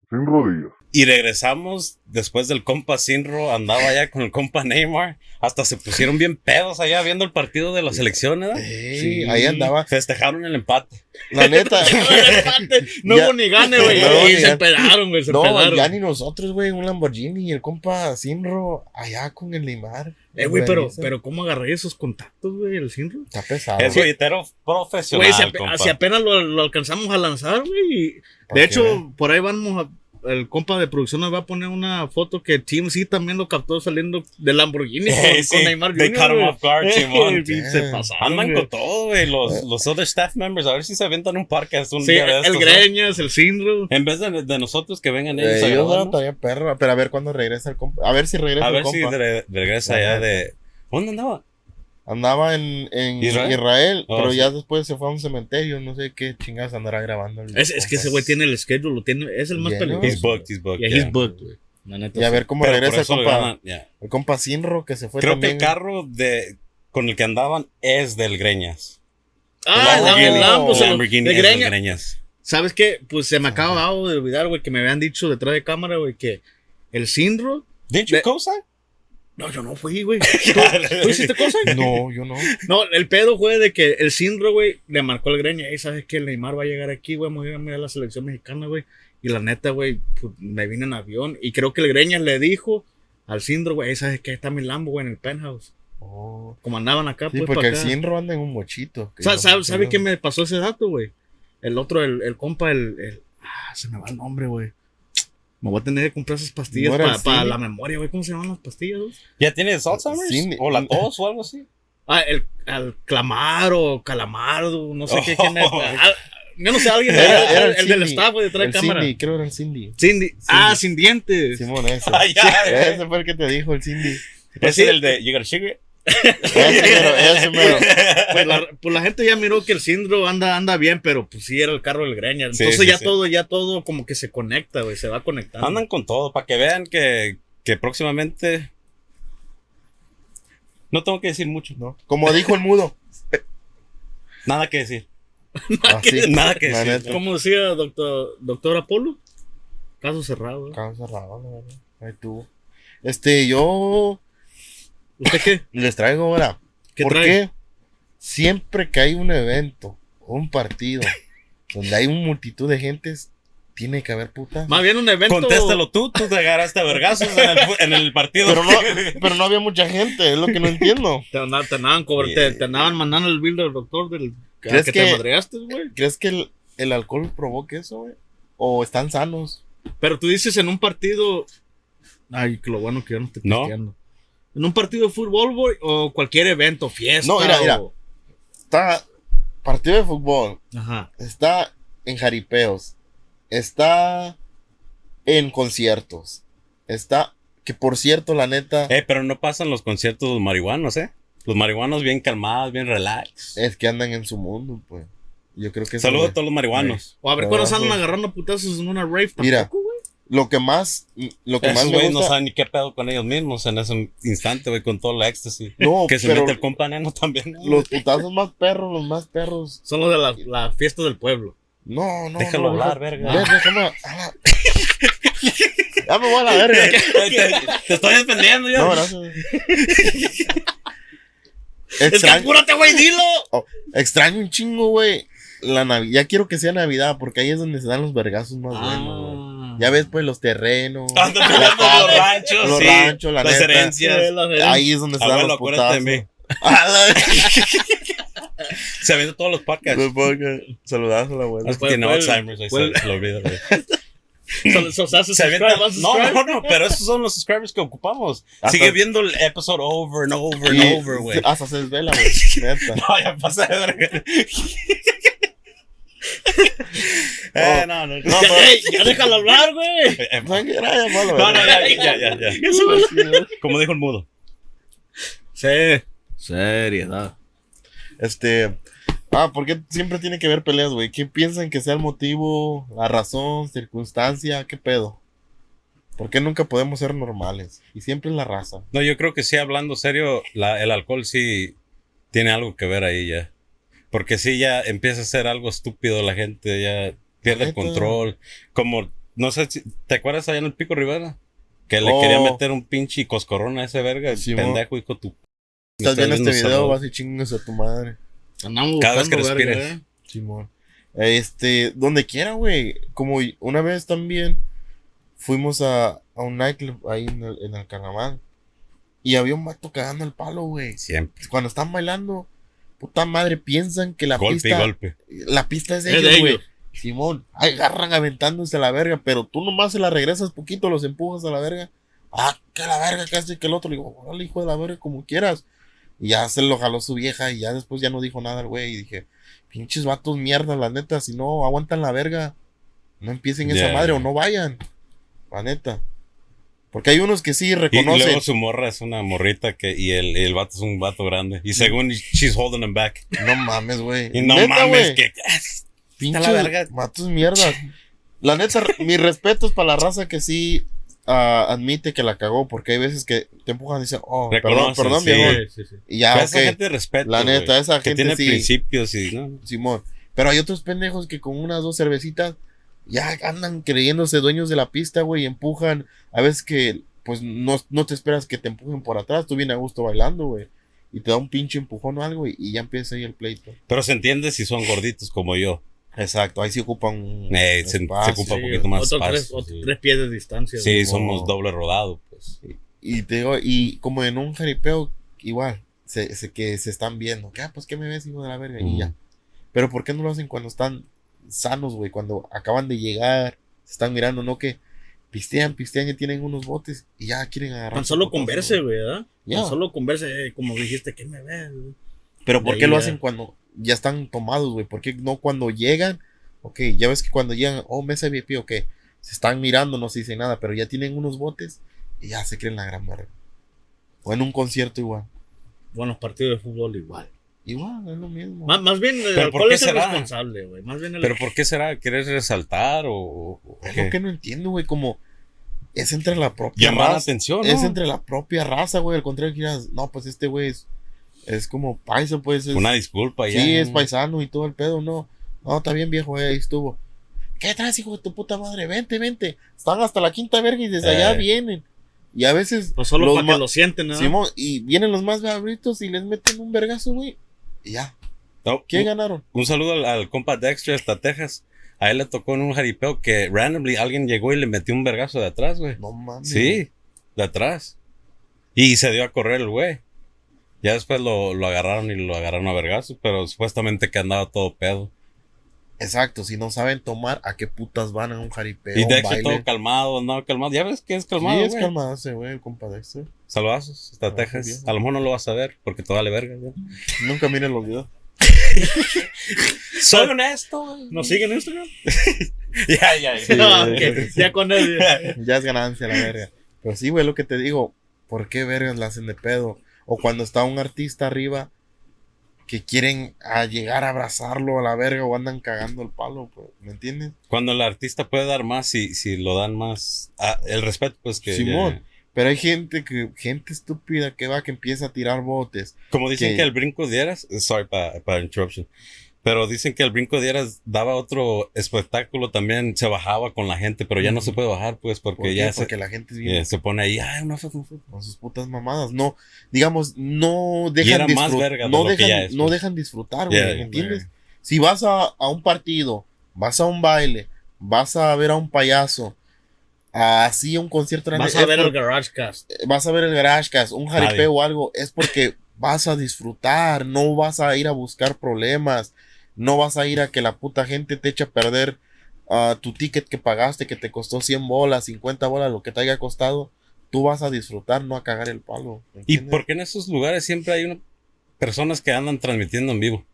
Sinro Díaz. Y regresamos después del compa Sinro, andaba allá con el compa Neymar. Hasta se pusieron bien pedos allá viendo el partido de la selección, ¿verdad? Ey, Sí. ahí andaba. Festejaron el empate. La neta. (laughs) No hubo ni gane, güey. No, y ni se gane. pedaron, güey. Se no, pedaron. ya ni nosotros, güey, un Lamborghini y el compa Sinro allá con el Neymar. Eh, güey, pero, pero ¿cómo agarré esos contactos, güey? El Sinro. Está pesado. Es rolletero profesional, Güey, si, apenas lo, lo alcanzamos a lanzar, güey. De hecho, por ahí vamos a. El compa de producción nos va a poner una foto que TMC también lo captó saliendo de Lamborghini con, (laughs) Eh, con sí, Neymar they Jr., caught him off guard, Eh, (laughs) Simón. sí, se pasaron, Andan con todo, güey. Los, los other staff members, a ver si se aventan un podcast un Sí, día de el. Greñas, el Sinro. En vez de, de nosotros que vengan Eh, ellos yo no, ¿no? todavía perro, pero a ver cuándo regresa el compa. A ver si regresa A el ver si compa. re- regresa allá de... ¿Dónde andaba? Andaba en, en ¿Israel? Israel, Oh, pero sí. ya después se fue a un cementerio, no sé qué chingas andará grabando. el Es, es que ese güey tiene el schedule, lo tiene, es el más peligroso. He's booked, he's booked. Yeah, yeah. he's booked, güey. La neta, Y a ver cómo Pero regresa el compa, el compa Sinro que se fue Creo también. que el carro de, con el que andaban es del Greñas. Ah, el Lamborghini. Lambo, el Lambo. El se lo- Lamborghini de es del Greña. Greñas. ¿Sabes qué? Pues se me acaba de olvidar, güey, que me habían dicho detrás de cámara, güey, que el Sinro. Didn't you De- co-sign? No, yo no fui, güey. (laughs) ¿Tú, tú hiciste cosa? (laughs) No, yo no. No, el pedo fue de que el Sinro, güey, le marcó el greña. Y sabes que el Neymar va a llegar aquí, güey, vamos a ir a mirar la selección mexicana, güey. Y la neta, güey, pues, me vine en avión. Y creo que el greña le dijo al Sinro, güey, "Ey, ¿sabes qué? Está mi Lambo, güey, en el penthouse. Oh. Como andaban acá, Sí, pues, porque el. Sinro anda en un mochito. que Sa- yo- ¿Sabe, sabe qué me pasó ese dato, güey? El otro, el, el compa, el, el- Ah, se me va el nombre, güey. Me voy a tener que comprar esas pastillas ¿No era para la memoria, güey. ¿Cómo se llaman las pastillas, güey? ¿Ya tienes Alzheimer's? Sí, ¿O la tos o algo así? Ah, el, el Clamaro, Calamardo, no sé qué, (laughs) Oh. quién es. Ah, yo no sé, alguien Era- era el, el del staff, güey, detrás El de cámara. Cindy, creo que era el Cindy. Cindy. Ah, sin dientes. Simón, ese. (laughs) Ya. ese fue el que te dijo el Cindy. Pues Ese sí. es el de You Got a Sugar? Ese mero, ese mero. Pues la, pues la gente ya miró que el Sindro anda, anda bien, pero pues sí era el carro del Greña. Entonces sí, ya sí. todo, ya todo como que se conecta, güey, se va conectando. Andan con todo, para que vean que, que próximamente... No tengo que decir mucho, ¿no? Como dijo el mudo. nada que decir. (laughs) Así, Nada que la decir. neta. Como decía doctor, doctor Apolo, caso cerrado. ¿eh? Caso cerrado, la verdad. Ahí tuvo. Este, yo ¿Usted qué? (laughs) les traigo ahora. ¿Qué ¿Por trae? qué? Siempre que hay un evento o un partido (laughs) donde hay una multitud de gentes, tiene que haber puta. Más bien un evento. Contéstalo tú, tú te agarraste a vergazos en el, fu- en el partido. Pero no, (laughs) pero no había mucha gente, es lo que no entiendo. Te andaban, te andaban, te, te andaban mandando el bill del doctor del que, ¿Crees que que- te madreaste, güey. ¿Crees que el, el alcohol provoque eso, güey? ¿O están sanos? Pero tú dices en un partido. Ay, que lo bueno que yo no estoy No. En un partido de fútbol, güey, o cualquier evento, fiesta. No, mira, mira. Está partido de fútbol, Ajá. está en jaripeos, está en conciertos, está, que por cierto, la neta, Eh, pero no pasan los conciertos los marihuanos, ¿eh? Los marihuanos bien calmados, bien relax. es que andan en su mundo, pues. Yo creo que Saludos a todos los marihuanos. O a ver cuándo andan agarrando putazos en una rave Mira. tampoco, güey. Lo que más, lo que más me güeyes no gusta. saben ni qué pedo con ellos mismos en ese instante, güey, con todo la éxtasis. No, (laughs) que se pero mete el compa neno también. ¿no? (laughs) los putazos más perros, los más perros. Son los de la, la fiesta del pueblo. No, no. Déjalo no, hablar, verga. Ve, déjame. a la- ya me voy a la verga. te, te estoy defendiendo yo. No, gracias. (laughs) Es que apúrate, güey, dilo. extraño un chingo, güey. La Navidad. Ya quiero que sea Navidad, porque ahí es donde se dan los vergazos más buenos, güey. Ya ves, pues, los terrenos. Ando la peleando casa, los ranchos, los sí, ranchos, la las neta. herencias. Ahí es donde se dan Abuelo, los acuérdate putazos. (laughs) (laughs) Se avienta todos los podcasts. Los podcasts. Saludazo a la abuela. Es que fue- Alzheimer's, ahí se, lo olvida, güey. So- (laughs) so- so- Se avienta-. No, no, no, pero esos son los subscribers que ocupamos. Hasta- Sigue viendo el episodio over and over and over, güey. Hasta se desvela, güey. No, ya pasa de verga. (laughs) eh, no, no, no. No, Ya, pero- ey, ya déjalo hablar, güey. No, No, ya, ya, ya, ya. Como dijo el mudo. Sí. Seriedad. Este. Ah, ¿por qué siempre tiene que haber peleas, güey? ¿Qué piensan que sea el motivo, la razón, circunstancia? ¿Qué pedo? ¿Por qué nunca podemos ser normales? Y siempre es la raza. No, yo creo que sí, hablando serio, la, el alcohol sí tiene algo que ver ahí ya. Porque sí, ya empieza a ser algo estúpido la gente, ya pierde el control. Como, no sé si, ¿te acuerdas allá en el Pico Rivera? Que le Oh. quería meter un pinche coscorrón a ese verga, el Sí, pendejo, hijo tu... Estás viendo este video, vas y chingas a tu madre. Andamos Cada vez que verga, respires. eh. Simón. Este, donde quiera, güey. Como una vez también fuimos a, a un nightclub ahí en el, en el carnaval. Y había un vato cagando el palo, güey. Siempre. Cuando están bailando, puta madre, piensan que la golpe pista. golpe. La pista es de Es ellos, güey. Simón, agarran aventándose a la verga, pero tú nomás se la regresas poquito, los empujas a la verga. Ah, que la verga, que hace que el otro. Le digo, órale, hijo de la verga, como quieras. Y ya se lo jaló su vieja y ya después ya no dijo nada el güey. Y dije, pinches vatos mierda, la neta, si no aguantan la verga, no empiecen esa madre o no vayan. La neta. Porque hay unos que sí Y, y reconocen. luego su morra es una morrita que, y el, el vato es un vato grande. Y según she's holding him back. No mames, güey. Y no Neta, mames, güey. que... Pinche la verga. Vatos mierdas. La neta, mis respetos para la raza que sí ah, admite que la cagó, porque hay veces que te empujan y dicen, oh, perdón, Reconocen, perdón, sí. viejo. Sí, sí, sí. Y ya, Pero ok, esa gente respeto, la neta, güey, esa que gente tiene sí, principios y... ¿no? Simón. Pero hay otros pendejos que con unas dos cervecitas ya andan creyéndose dueños de la pista, güey, y empujan. A veces que, pues, no, no te esperas que te empujen por atrás, tú vienes a gusto bailando, güey. Y te da un pinche empujón o algo y, y ya empieza ahí el pleito. Pero se entiende si son gorditos como yo. Exacto, ahí sí ocupan un Eh, se- se ocupa- Un Sí, poquito más otro espacio, tres, otro sí. tres pies de distancia. Sí, somos doble rodado, pues. Y te digo, y como en un jaripeo, igual, se, se- que se están viendo, que, ah, pues, ¿qué me ves, hijo de la verga? Y ya. Pero ¿por qué no lo hacen cuando están sanos, güey? Cuando acaban de llegar, se están mirando, no que pistean, pistean, ya tienen unos botes y ya quieren agarrar. Tan solo converse, güey. ¿verdad? Ya. Tan solo converse, eh, como dijiste, ¿qué me güey? Pero De ¿por qué ahí lo hacen cuando ya están tomados, güey? ¿Por qué no cuando llegan? Ok, ya ves que cuando llegan, oh, mesa VIP, ok, se están mirando, no se dice nada, pero ya tienen unos botes y ya se creen la gran verga. O en un concierto igual. Buenos partidos de fútbol igual. Igual, es lo mismo. Más, más bien el ¿Pero por alcohol qué es el será? responsable, güey. Más bien el Pero ¿por qué será? ¿Quieres resaltar o, o Es lo que no entiendo, güey, como es entre la propia Llamar la raza. atención, ¿no? Es entre la propia raza, güey. Al contrario, que digas, no, pues este güey es, es como paisa, pues. Es, Una disculpa ya. sí, es paisano y todo el pedo, no. No, está bien, viejo, eh, ahí estuvo. ¿Qué traes, hijo de tu puta madre? Vente, vente. Están hasta la quinta verga y desde allá Eh. vienen. Y a veces. Pues solo los para que lo sienten, ¿no? Simón, y vienen los más gabritos y les meten un vergazo, güey. Y ya. No, ¿Quién un, ganaron? un saludo al, al compa Dexter hasta Texas. A él le tocó en un jaripeo que randomly alguien llegó y le metió un vergazo de atrás, güey. No mames. Sí, de atrás. Y se dio a correr el güey. Ya después lo, lo agarraron y lo agarraron a vergazo, pero supuestamente que andaba todo pedo. Exacto, si no saben tomar, ¿a qué putas van a un jaripeo? y Dexter todo calmado, andaba calmado. Ya ves que es calmado, sí, es calmado ese güey, el compa Dexter. Saludazos hasta Ah. A lo mejor no lo vas a ver porque te vale verga. güey. Nunca miren los videos. (laughs) Soy honesto, güey. ¿Nos siguen en Instagram? (laughs) Ya, ya, ya. (laughs) Ok, Ya con él. Ya es ganancia la verga. Pero sí, güey, lo que te digo, ¿por qué vergas la hacen de pedo? O cuando está un artista arriba, que quieren a llegar a abrazarlo a la verga o andan cagando el palo, pues, ¿me entiendes? Cuando el artista puede dar más, si, si lo dan más. ah, el respeto, pues que. Simón. Pero hay gente que, gente estúpida que va, que empieza a tirar botes. Como dicen que- que el brinco de Eras. Sorry para interruption. Pero dicen que el brinco de Eras daba otro espectáculo también. Se bajaba con la gente, pero ya no se puede bajar, pues, porque ya se, la gente eh, se pone ahí. Ay, una foto, con sus putas mamadas. No, digamos, no dejan disfrutar. de No dejan, es, no pues. dejan disfrutar, güey, Yeah, ¿me entiendes? Si vas a, a un partido, vas a un baile, vas a ver a un payaso, así un concierto grande, Vas a ver por- el Garage Cast. vas a ver el Garagecast, un Nadie. jaripeo o algo, es porque vas a disfrutar, no vas a ir a buscar problemas, no vas a ir a que la puta gente te eche a perder ah, tu ticket que pagaste, que te costó 100 bolas, 50 bolas, lo que te haya costado, tú vas a disfrutar, no a cagar el palo. ¿me ¿Y entiendes? por qué en esos lugares siempre hay una- personas que andan transmitiendo en vivo?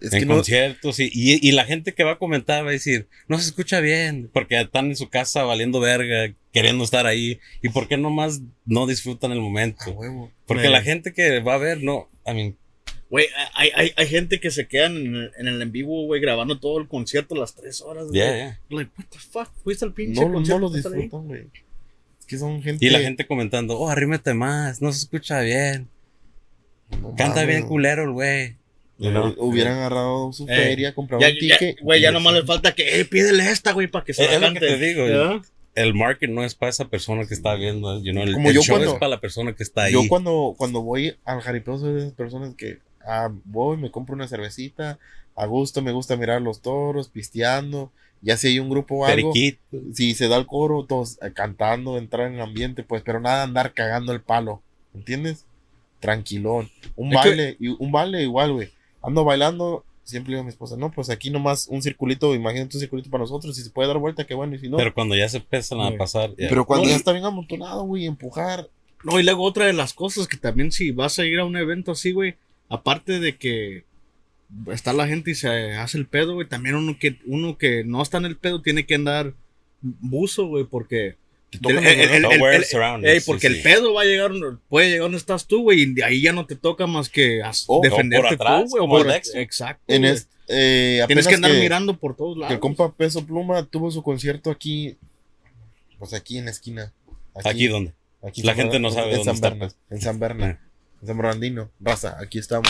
Es en que no, conciertos y, y, y la gente que va a comentar va a decir, no se escucha bien, porque están en su casa valiendo verga, queriendo estar ahí. ¿Y por qué nomás no disfrutan el momento? huevo. Porque la gente que va a ver, no, I mean, Güey, hay, hay, hay gente que se quedan en el en, el en vivo, güey, grabando todo el concierto las tres horas. güey. yeah, yeah. Like, what the fuck? Fuiste al pinche No, no concierto. lo estar ahí? disfrutan, güey. Es que son gente. Y la gente comentando, oh, arrímate más, no se escucha bien, no canta bien culero el güey. Hubieran agarrado su Eh, feria, comprado Ya, un ya, ticket. güey, ya y nomás le falta que, eh, pídele esta, güey, para que se Es- la es lo que cante. te digo, ¿Ya? El market no es para esa persona que está viendo, you know, el, Como el yo show cuando- es para la persona que está ahí. Yo cuando, cuando voy al jaripeo soy de esas personas que ah, voy, me compro una cervecita, a gusto, me gusta mirar los toros, pisteando, ya si hay un grupo o algo, Periquito. si se da el coro, todos eh, cantando, entrar en el ambiente, pues, pero nada andar cagando el palo, ¿entiendes? Tranquilón. Un Es que- baile, y un baile igual, güey. Ando bailando, siempre digo a mi esposa, no, pues aquí nomás un circulito, imagínate un circulito para nosotros, si se puede dar vuelta, qué bueno, y si no. Pero cuando ya se empiezan a pasar, ya. Pero cuando No, ya está bien amontonado, güey, empujar. No, y luego otra de las cosas que también si vas a ir a un evento así, güey, aparte de que está la gente y se hace el pedo, güey, también uno que, uno que no está en el pedo tiene que andar buzo, güey, porque... Te tocan el- los el- el- vergazos. el- Aware el- surroundings, ey, sí, porque el pedo va a llegar, puede llegar donde estás tú, güey, y de ahí ya no te toca más que as- O- o por defenderte atrás, tú, güey. por-. Exacto. En eh, Tienes que andar que- mirando por todos Que lados. el compa Peso Pluma tuvo su concierto aquí, pues aquí en la esquina. ¿Aquí dónde? aquí La en gente no sabe en dónde San está. En San Berna, Ah. Bernardino. Raza, aquí estamos.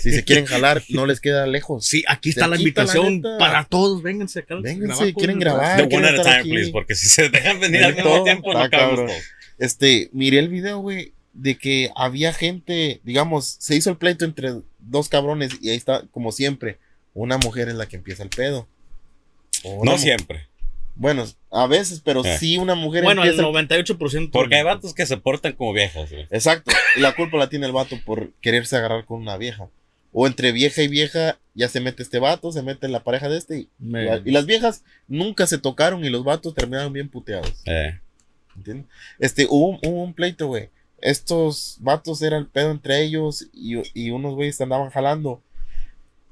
Si se quieren jalar, no les queda lejos. Sí, aquí está la invitación para todos. Vénganse acá. Vénganse, quieren grabar. Quieren one at a estar time, aquí. please, porque si se dejan venir al Todo, mismo tiempo, no cabemos cabrón. Este, miré el video, güey, de que había gente, digamos, se hizo el pleito entre dos cabrones y ahí está, como siempre, una mujer es la que empieza el pedo. Una No siempre. Bueno, a veces, pero Eh. sí una mujer Bueno, el empieza el 98%. Porque hay vatos que se portan como viejas. Exacto. Y (laughs) la culpa la tiene el vato por quererse agarrar con una vieja. O entre vieja y vieja ya se mete este vato, se mete en la pareja de este. Y, Me- y las viejas nunca se tocaron y los vatos terminaron bien puteados. Eh, ¿Entiendes? Este, hubo, un- hubo un pleito, güey. Estos vatos era el pedo entre ellos y, y unos güeyes andaban jalando.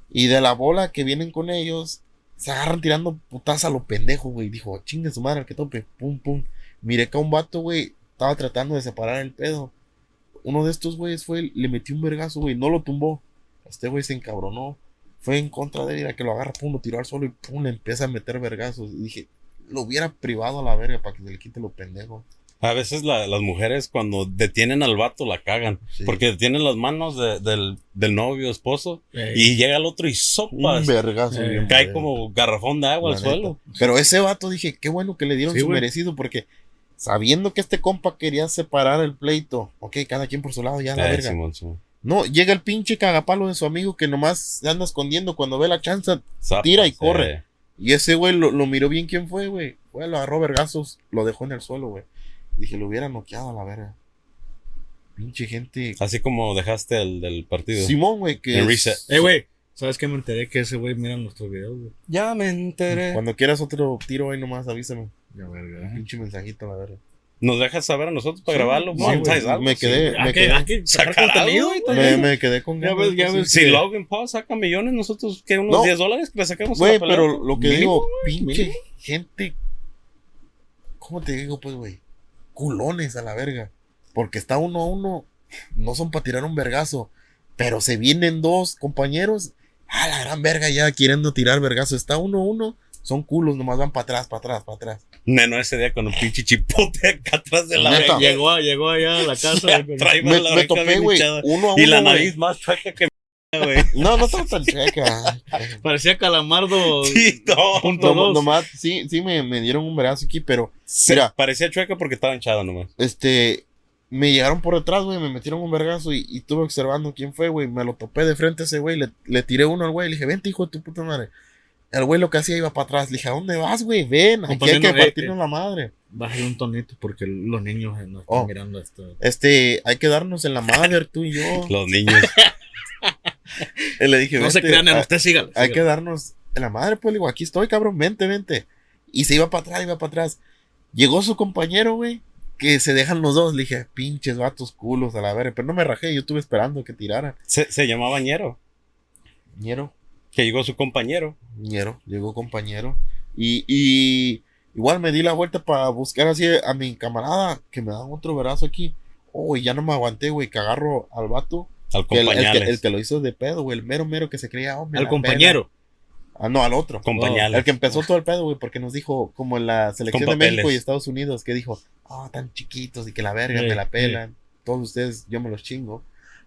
Y de la bola que vienen con ellos, se agarran tirando putas a lo pendejo, güey. Dijo, chingue su madre, que tope. Pum, pum. Miré que un vato, güey, estaba tratando de separar el pedo. Uno de estos güeyes fue, le metió un vergazo, güey, no lo tumbó. Este güey se encabronó. Fue en contra de él, a que lo agarra, pum, lo tiró al suelo y pum, le empieza a meter vergazos. Y dije, lo hubiera privado a la verga para que se le quite lo pendejo. A veces la- las mujeres cuando detienen al vato la cagan. Sí. Porque detienen las manos de- del, del novio, esposo. Ey. Y llega el otro y Un sopas. vergazo Eh, bien Cae como garrafón de agua la al neta. suelo. Pero ese vato dije, qué bueno que le dieron Sí, su güey. merecido porque sabiendo que este compa quería separar el pleito, ok, cada quien por su lado, ya la Eh, verga. Simón, Simón. No, llega el pinche cagapalo de su amigo que nomás se anda escondiendo cuando ve la chance Zapas, Tira y corre. eh. Y ese güey lo, lo miró bien quién fue, güey. Fue, lo agarró vergazos, lo dejó en el suelo, güey. Dije, lo hubiera noqueado a la verga. Pinche gente. Así como dejaste el del partido. Simón, güey, que. En es- reset. Eh, güey, ¿sabes qué? Me enteré que ese güey mira nuestros videos, güey. Ya me enteré. Cuando quieras otro tiro ahí nomás avísame. Ya, verga. Un pinche mensajito, la verga. ¿Nos dejas saber a nosotros para Sí, grabarlo? sí, Me sí. quedé- Hay me que, quedé- que sacar contenido. Me, me quedé con Ya ves, ya ves. sí. Si Logan Paul saca millones, nosotros que unos No. 10 dólares que le sacamos a Güey, pero lo que Mínimo, digo, güey, pinche mínimo. gente. ¿Cómo te digo, pues, güey? Culones a la verga. Porque está uno a uno. No son para tirar un vergazo. Pero se vienen dos compañeros. A la gran verga ya queriendo tirar vergazo. Está uno uno. Son culos, nomás van para atrás, para atrás, para atrás. Neno ese día con un pinche chipote acá atrás de la oreja. Llegó, llegó allá a la (laughs) casa. Me, la me topé, güey. Uno a uno. Y la nariz más chueca que güey. No, no estaba tan checa. (laughs) Parecía calamardo. Sí, no. Punto No, dos. nomás, sí, sí me, me dieron un vergazo aquí, pero Mira. parecía chueca porque estaba hinchada nomás. este, me llegaron por detrás, güey, me metieron un vergazo y, y estuve observando quién fue, güey. Me lo topé de frente a ese güey, le, le tiré uno al güey, le dije, vente, hijo de tu puta madre. El güey lo que hacía iba para atrás. Le dije, ¿a dónde vas, güey? Ven, aquí hay que Compañero, eh, partirnos la madre. Bajé un tonito porque los niños eh, no están Oh. mirando esto. Este, hay que darnos en la madre, tú y yo. Los niños. (laughs) Y le dije, No se "Vente, crean en a- usted, sígalo. Hay sígalo. que darnos en la madre, pues le digo, aquí estoy, cabrón, vente, vente. Y se iba para atrás, iba para atrás. Llegó su compañero, güey, que se dejan los dos. Le dije, pinches vatos culos a la verga. Pero no me rajé, yo estuve esperando que tiraran. Se, se llamaba Ñero. Ñero, Que llegó su compañero. Ñero, llegó compañero. Y, y igual me di la vuelta para buscar así a mi camarada, que me dan otro verazo aquí. Oh, y ya no me aguanté, güey, que agarro al vato. Al que el, el que, compañales. el que lo hizo de pedo, güey, el mero mero que se creía, hombre. Al compañero. Ah, no, al otro. Compañales. El que empezó todo el pedo, güey, porque nos dijo, como en la selección de México y Estados Unidos, que dijo, ah, tan chiquitos y que la verga Sí, me la pelan. Todos ustedes, yo me los chingo.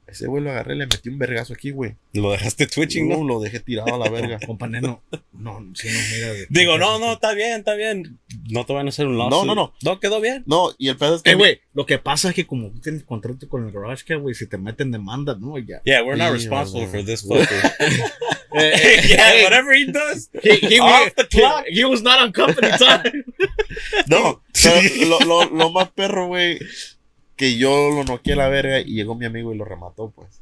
Ese güey lo agarré, le metí un vergazo aquí, güey. Lo dejaste twitching, ¿no? No, lo dejé tirado a la verga. (laughs) Compañero, no, si nos mira. de- Digo, no, no, está bien, está bien. No te van a hacer un No, lawsuit. no, no. No, quedó bien. No, y el pedo es que. Eh, güey, lo que pasa es que como tú tienes contrato con el garage, que, güey, si te meten demanda, no, ya. Yeah, we're not responsible for this fucker. (laughs) Eh, (laughs) yeah, hey, whatever he does. he, he, Off the clock. he, he was not on company time. No, pero lo, lo, lo más perro, güey, que yo lo noqué a la verga y llegó mi amigo y lo remató, pues.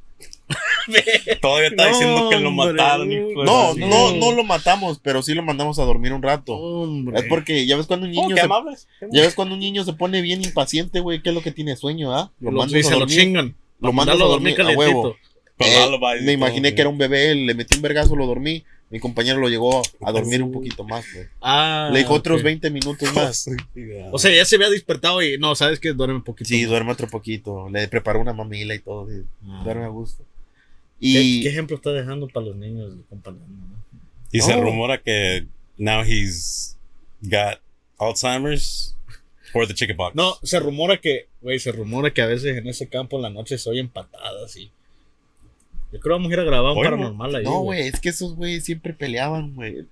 (laughs) Todavía está No, diciendo que lo hombre, mataron. No, no, no lo matamos, pero sí lo mandamos a dormir un rato. Hombre. Es porque ya ves cuando un Oh, niño qué se, amables. ya ves cuando un niño se pone bien impaciente, güey, ¿qué es lo que tiene sueño, ah? lo, se a lo dormir. chingan. Mandarlo a a dormir dormir a huevo. calentito. Con Eh, lullabies y me imaginé que era un bebé, le metí un vergazo, lo dormí. Mi compañero lo llegó a dormir un poquito más, güey. Ah, Le dijo otros ok. 20 minutos más. (laughs) O sea, ya se había despertado y no, sabes que duerme un poquito. Sí, más. duerme otro poquito. Le preparó una mamila y todo. sí, Ah. Duerme a gusto. ¿Qué, Y qué ejemplo está dejando para los niños, compañero? no? Y se rumora que now he's got Alzheimer's or the chickenpox. No, se rumora que, güey, se rumora que a veces en ese campo en la noche se oyen patadas y. Yo creo que vamos a ir a grabar un paranormal ahí. no, güey, es que esos güeyes siempre peleaban, güey.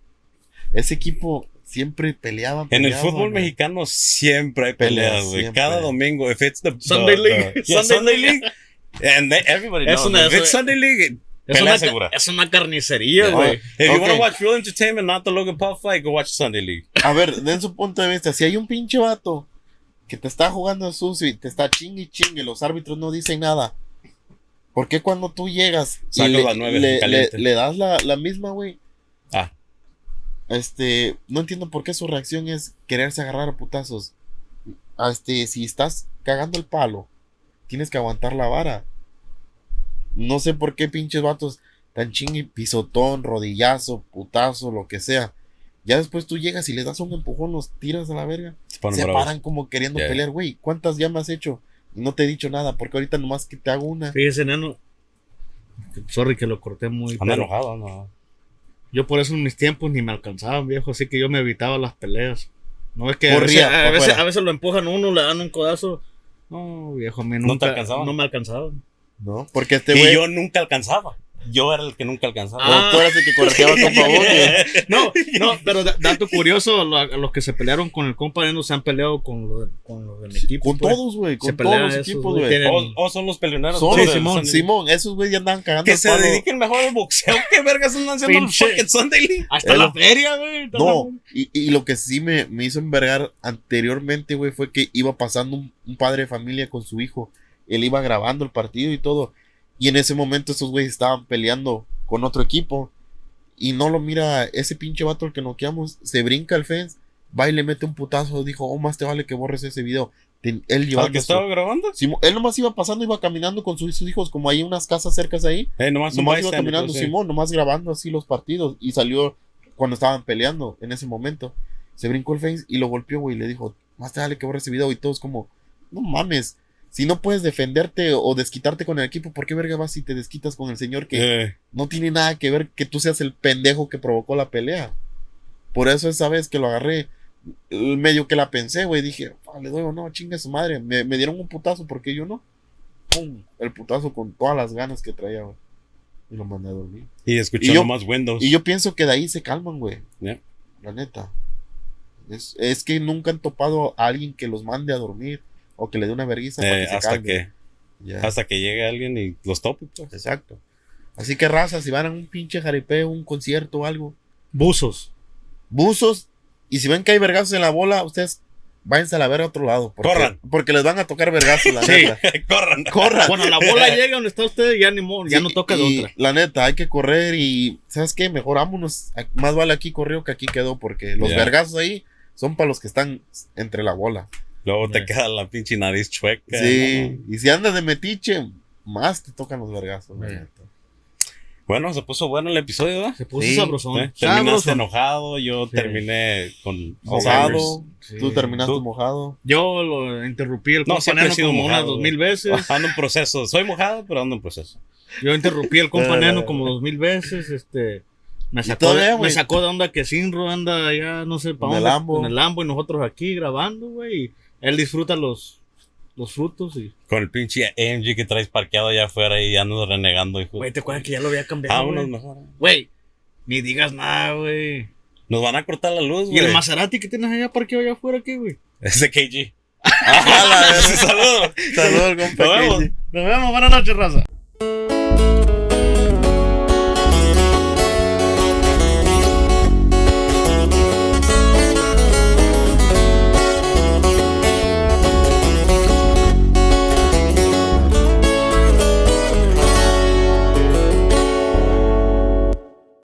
Ese equipo siempre peleaban. En el fútbol mexicano siempre hay Peleas, güey. Cada domingo, if it's the Sunday the- League. the- yeah, Sunday Sunday League. And they, everybody Es knows. una- if es it's Sunday League, Es una, segura. es una carnicería, Yeah. güey. If you want to watch real entertainment, not the Logan Paul fight, go watch Sunday League. A ver, den su punto de vista. Si hay un pinche vato que te está jugando sucio y te está chingue y chingue, los árbitros no dicen nada. ¿Por qué cuando tú llegas y le, las nueve, le- le- le das la, la misma, güey? Ah. Este, no entiendo por qué su reacción es quererse agarrar a putazos. Ah, Este, si estás cagando el palo, tienes que aguantar la vara. No sé por qué pinches vatos tan chingue, pisotón, rodillazo, putazo, lo que sea. Ya después tú llegas y le das un empujón, los tiras a la verga. Se paran como queriendo Yeah. pelear, güey. ¿Cuántas ya me has hecho? Y no te he dicho nada, porque ahorita nomás que te hago una. Fíjese, neno. Sorry que lo corté muy. Anda enojado, no. Yo por eso en mis tiempos ni me alcanzaban, viejo. Así que yo me evitaba las peleas. No es que a Corría veces, a, veces, a veces lo empujan uno, le dan un codazo. No, viejo, a mí ¿No te nunca, alcanzaban? No me alcanzaban. ¿No? Porque este y güey. yo nunca alcanzaba. Yo era el que nunca alcanzaba. Ah. Tú eras el que correteaba con favor, güey. (laughs) No, no, pero da- dato curioso, lo- los que se pelearon con el compa no se han peleado con los con los de mi equipo. Con pues. todos, güey. Con todos los equipos, güey, güey. O, o son los peleoneros. Son del Simón, League. Simón, esos güeyes ya andaban cagando Que el se palo. dediquen mejor al boxeo. ¿Qué vergas andan haciendo el fucking Sunday League? Hasta la lo- feria, güey. No, y, y lo que sí me, me hizo envergar anteriormente, güey, fue que iba pasando un, un padre de familia con su hijo. Él iba grabando el partido y todo. Y en ese momento esos güeyes estaban peleando con otro equipo. Y no lo mira ese pinche vato al que noqueamos. Se brinca el fence, va y le mete un putazo. Dijo, oh, más te vale que borres ese video. Ten- él ¿Al que estaba grabando? Simón- él nomás iba pasando, iba caminando con sus, sus hijos, como hay unas casas cercas ahí. Eh, nomás Nomás iba caminando. Simón, nomás grabando así los partidos. Y salió cuando estaban peleando en ese momento. Se brincó el face y lo golpeó, güey. Y le dijo, más te vale que borres ese video. Y todos como, no mames. Si no puedes defenderte o desquitarte con el equipo, ¿por qué verga vas y te desquitas con el señor que Eh, no tiene nada que ver que tú seas el pendejo que provocó la pelea? Por eso esa vez que lo agarré, el medio que la pensé, güey, dije, "Ah, le doy o no, chinga su madre. Me, me dieron un putazo, ¿por qué yo no? Pum, el putazo con todas las ganas que traía, güey. Y lo mandé a dormir. y escuchando más Windows. Y yo pienso que de ahí se calman, güey. La neta. Es, es que nunca han topado a alguien que los mande a dormir o que le dé una vergüenza para Eh, que se hasta que Ya. hasta que llegue alguien y los tope, pues. Exacto. Así que raza, si van a un pinche jaripeo, un concierto o algo, Buzos. buzos, y si ven que hay vergazos en la bola, ustedes váyanse a la ver a otro lado. Porque, Corran. Porque les van a tocar vergazos, la (laughs) Sí. neta. (laughs) Corran. Corran. Cuando la bola (laughs) llega donde está usted, ya ni modo, ya Sí, no toca de otra. La neta, hay que correr y, ¿sabes qué? Mejor vámonos. Más vale aquí corrió que aquí quedó, porque los vergazos ahí son para los que están entre la bola. Luego te queda la pinche nariz chueca. Sí, y si andas de metiche, más te tocan los vergazos. Bueno, se puso bueno el episodio, ¿verdad? Se puso Sí, sabrosón. ¿Eh? Terminaste Sabrosón. enojado, yo Sí. terminé con Mojado. Sí. tú terminaste Tú- mojado. Yo lo interrumpí el No, como mojado. unas dos mil veces. (laughs) Ando en proceso. Soy mojado, pero ando en proceso. Yo interrumpí el compañero (laughs) como dos mil veces. Este. Me sacó, todavía, me sacó de onda que Sinro anda allá, no sé para En el dónde. Lambo. En el Lambo y nosotros aquí grabando, güey. Y Él disfruta los, los frutos y. Con el pinche AMG que traes parqueado allá afuera y ando renegando, hijo. Güey, ¿te acuerdas que ya lo había cambiado? Vámonos güey? mejor. Güey, ni digas nada, güey. Nos van a cortar la luz, ¿Y güey. el Maserati que tienes allá parqueado allá afuera qué, güey? Es de KG. (laughs) Ah, la verga. Saludos. Saludos, compa. Nos vemos. Nos vemos, buenas noches, raza.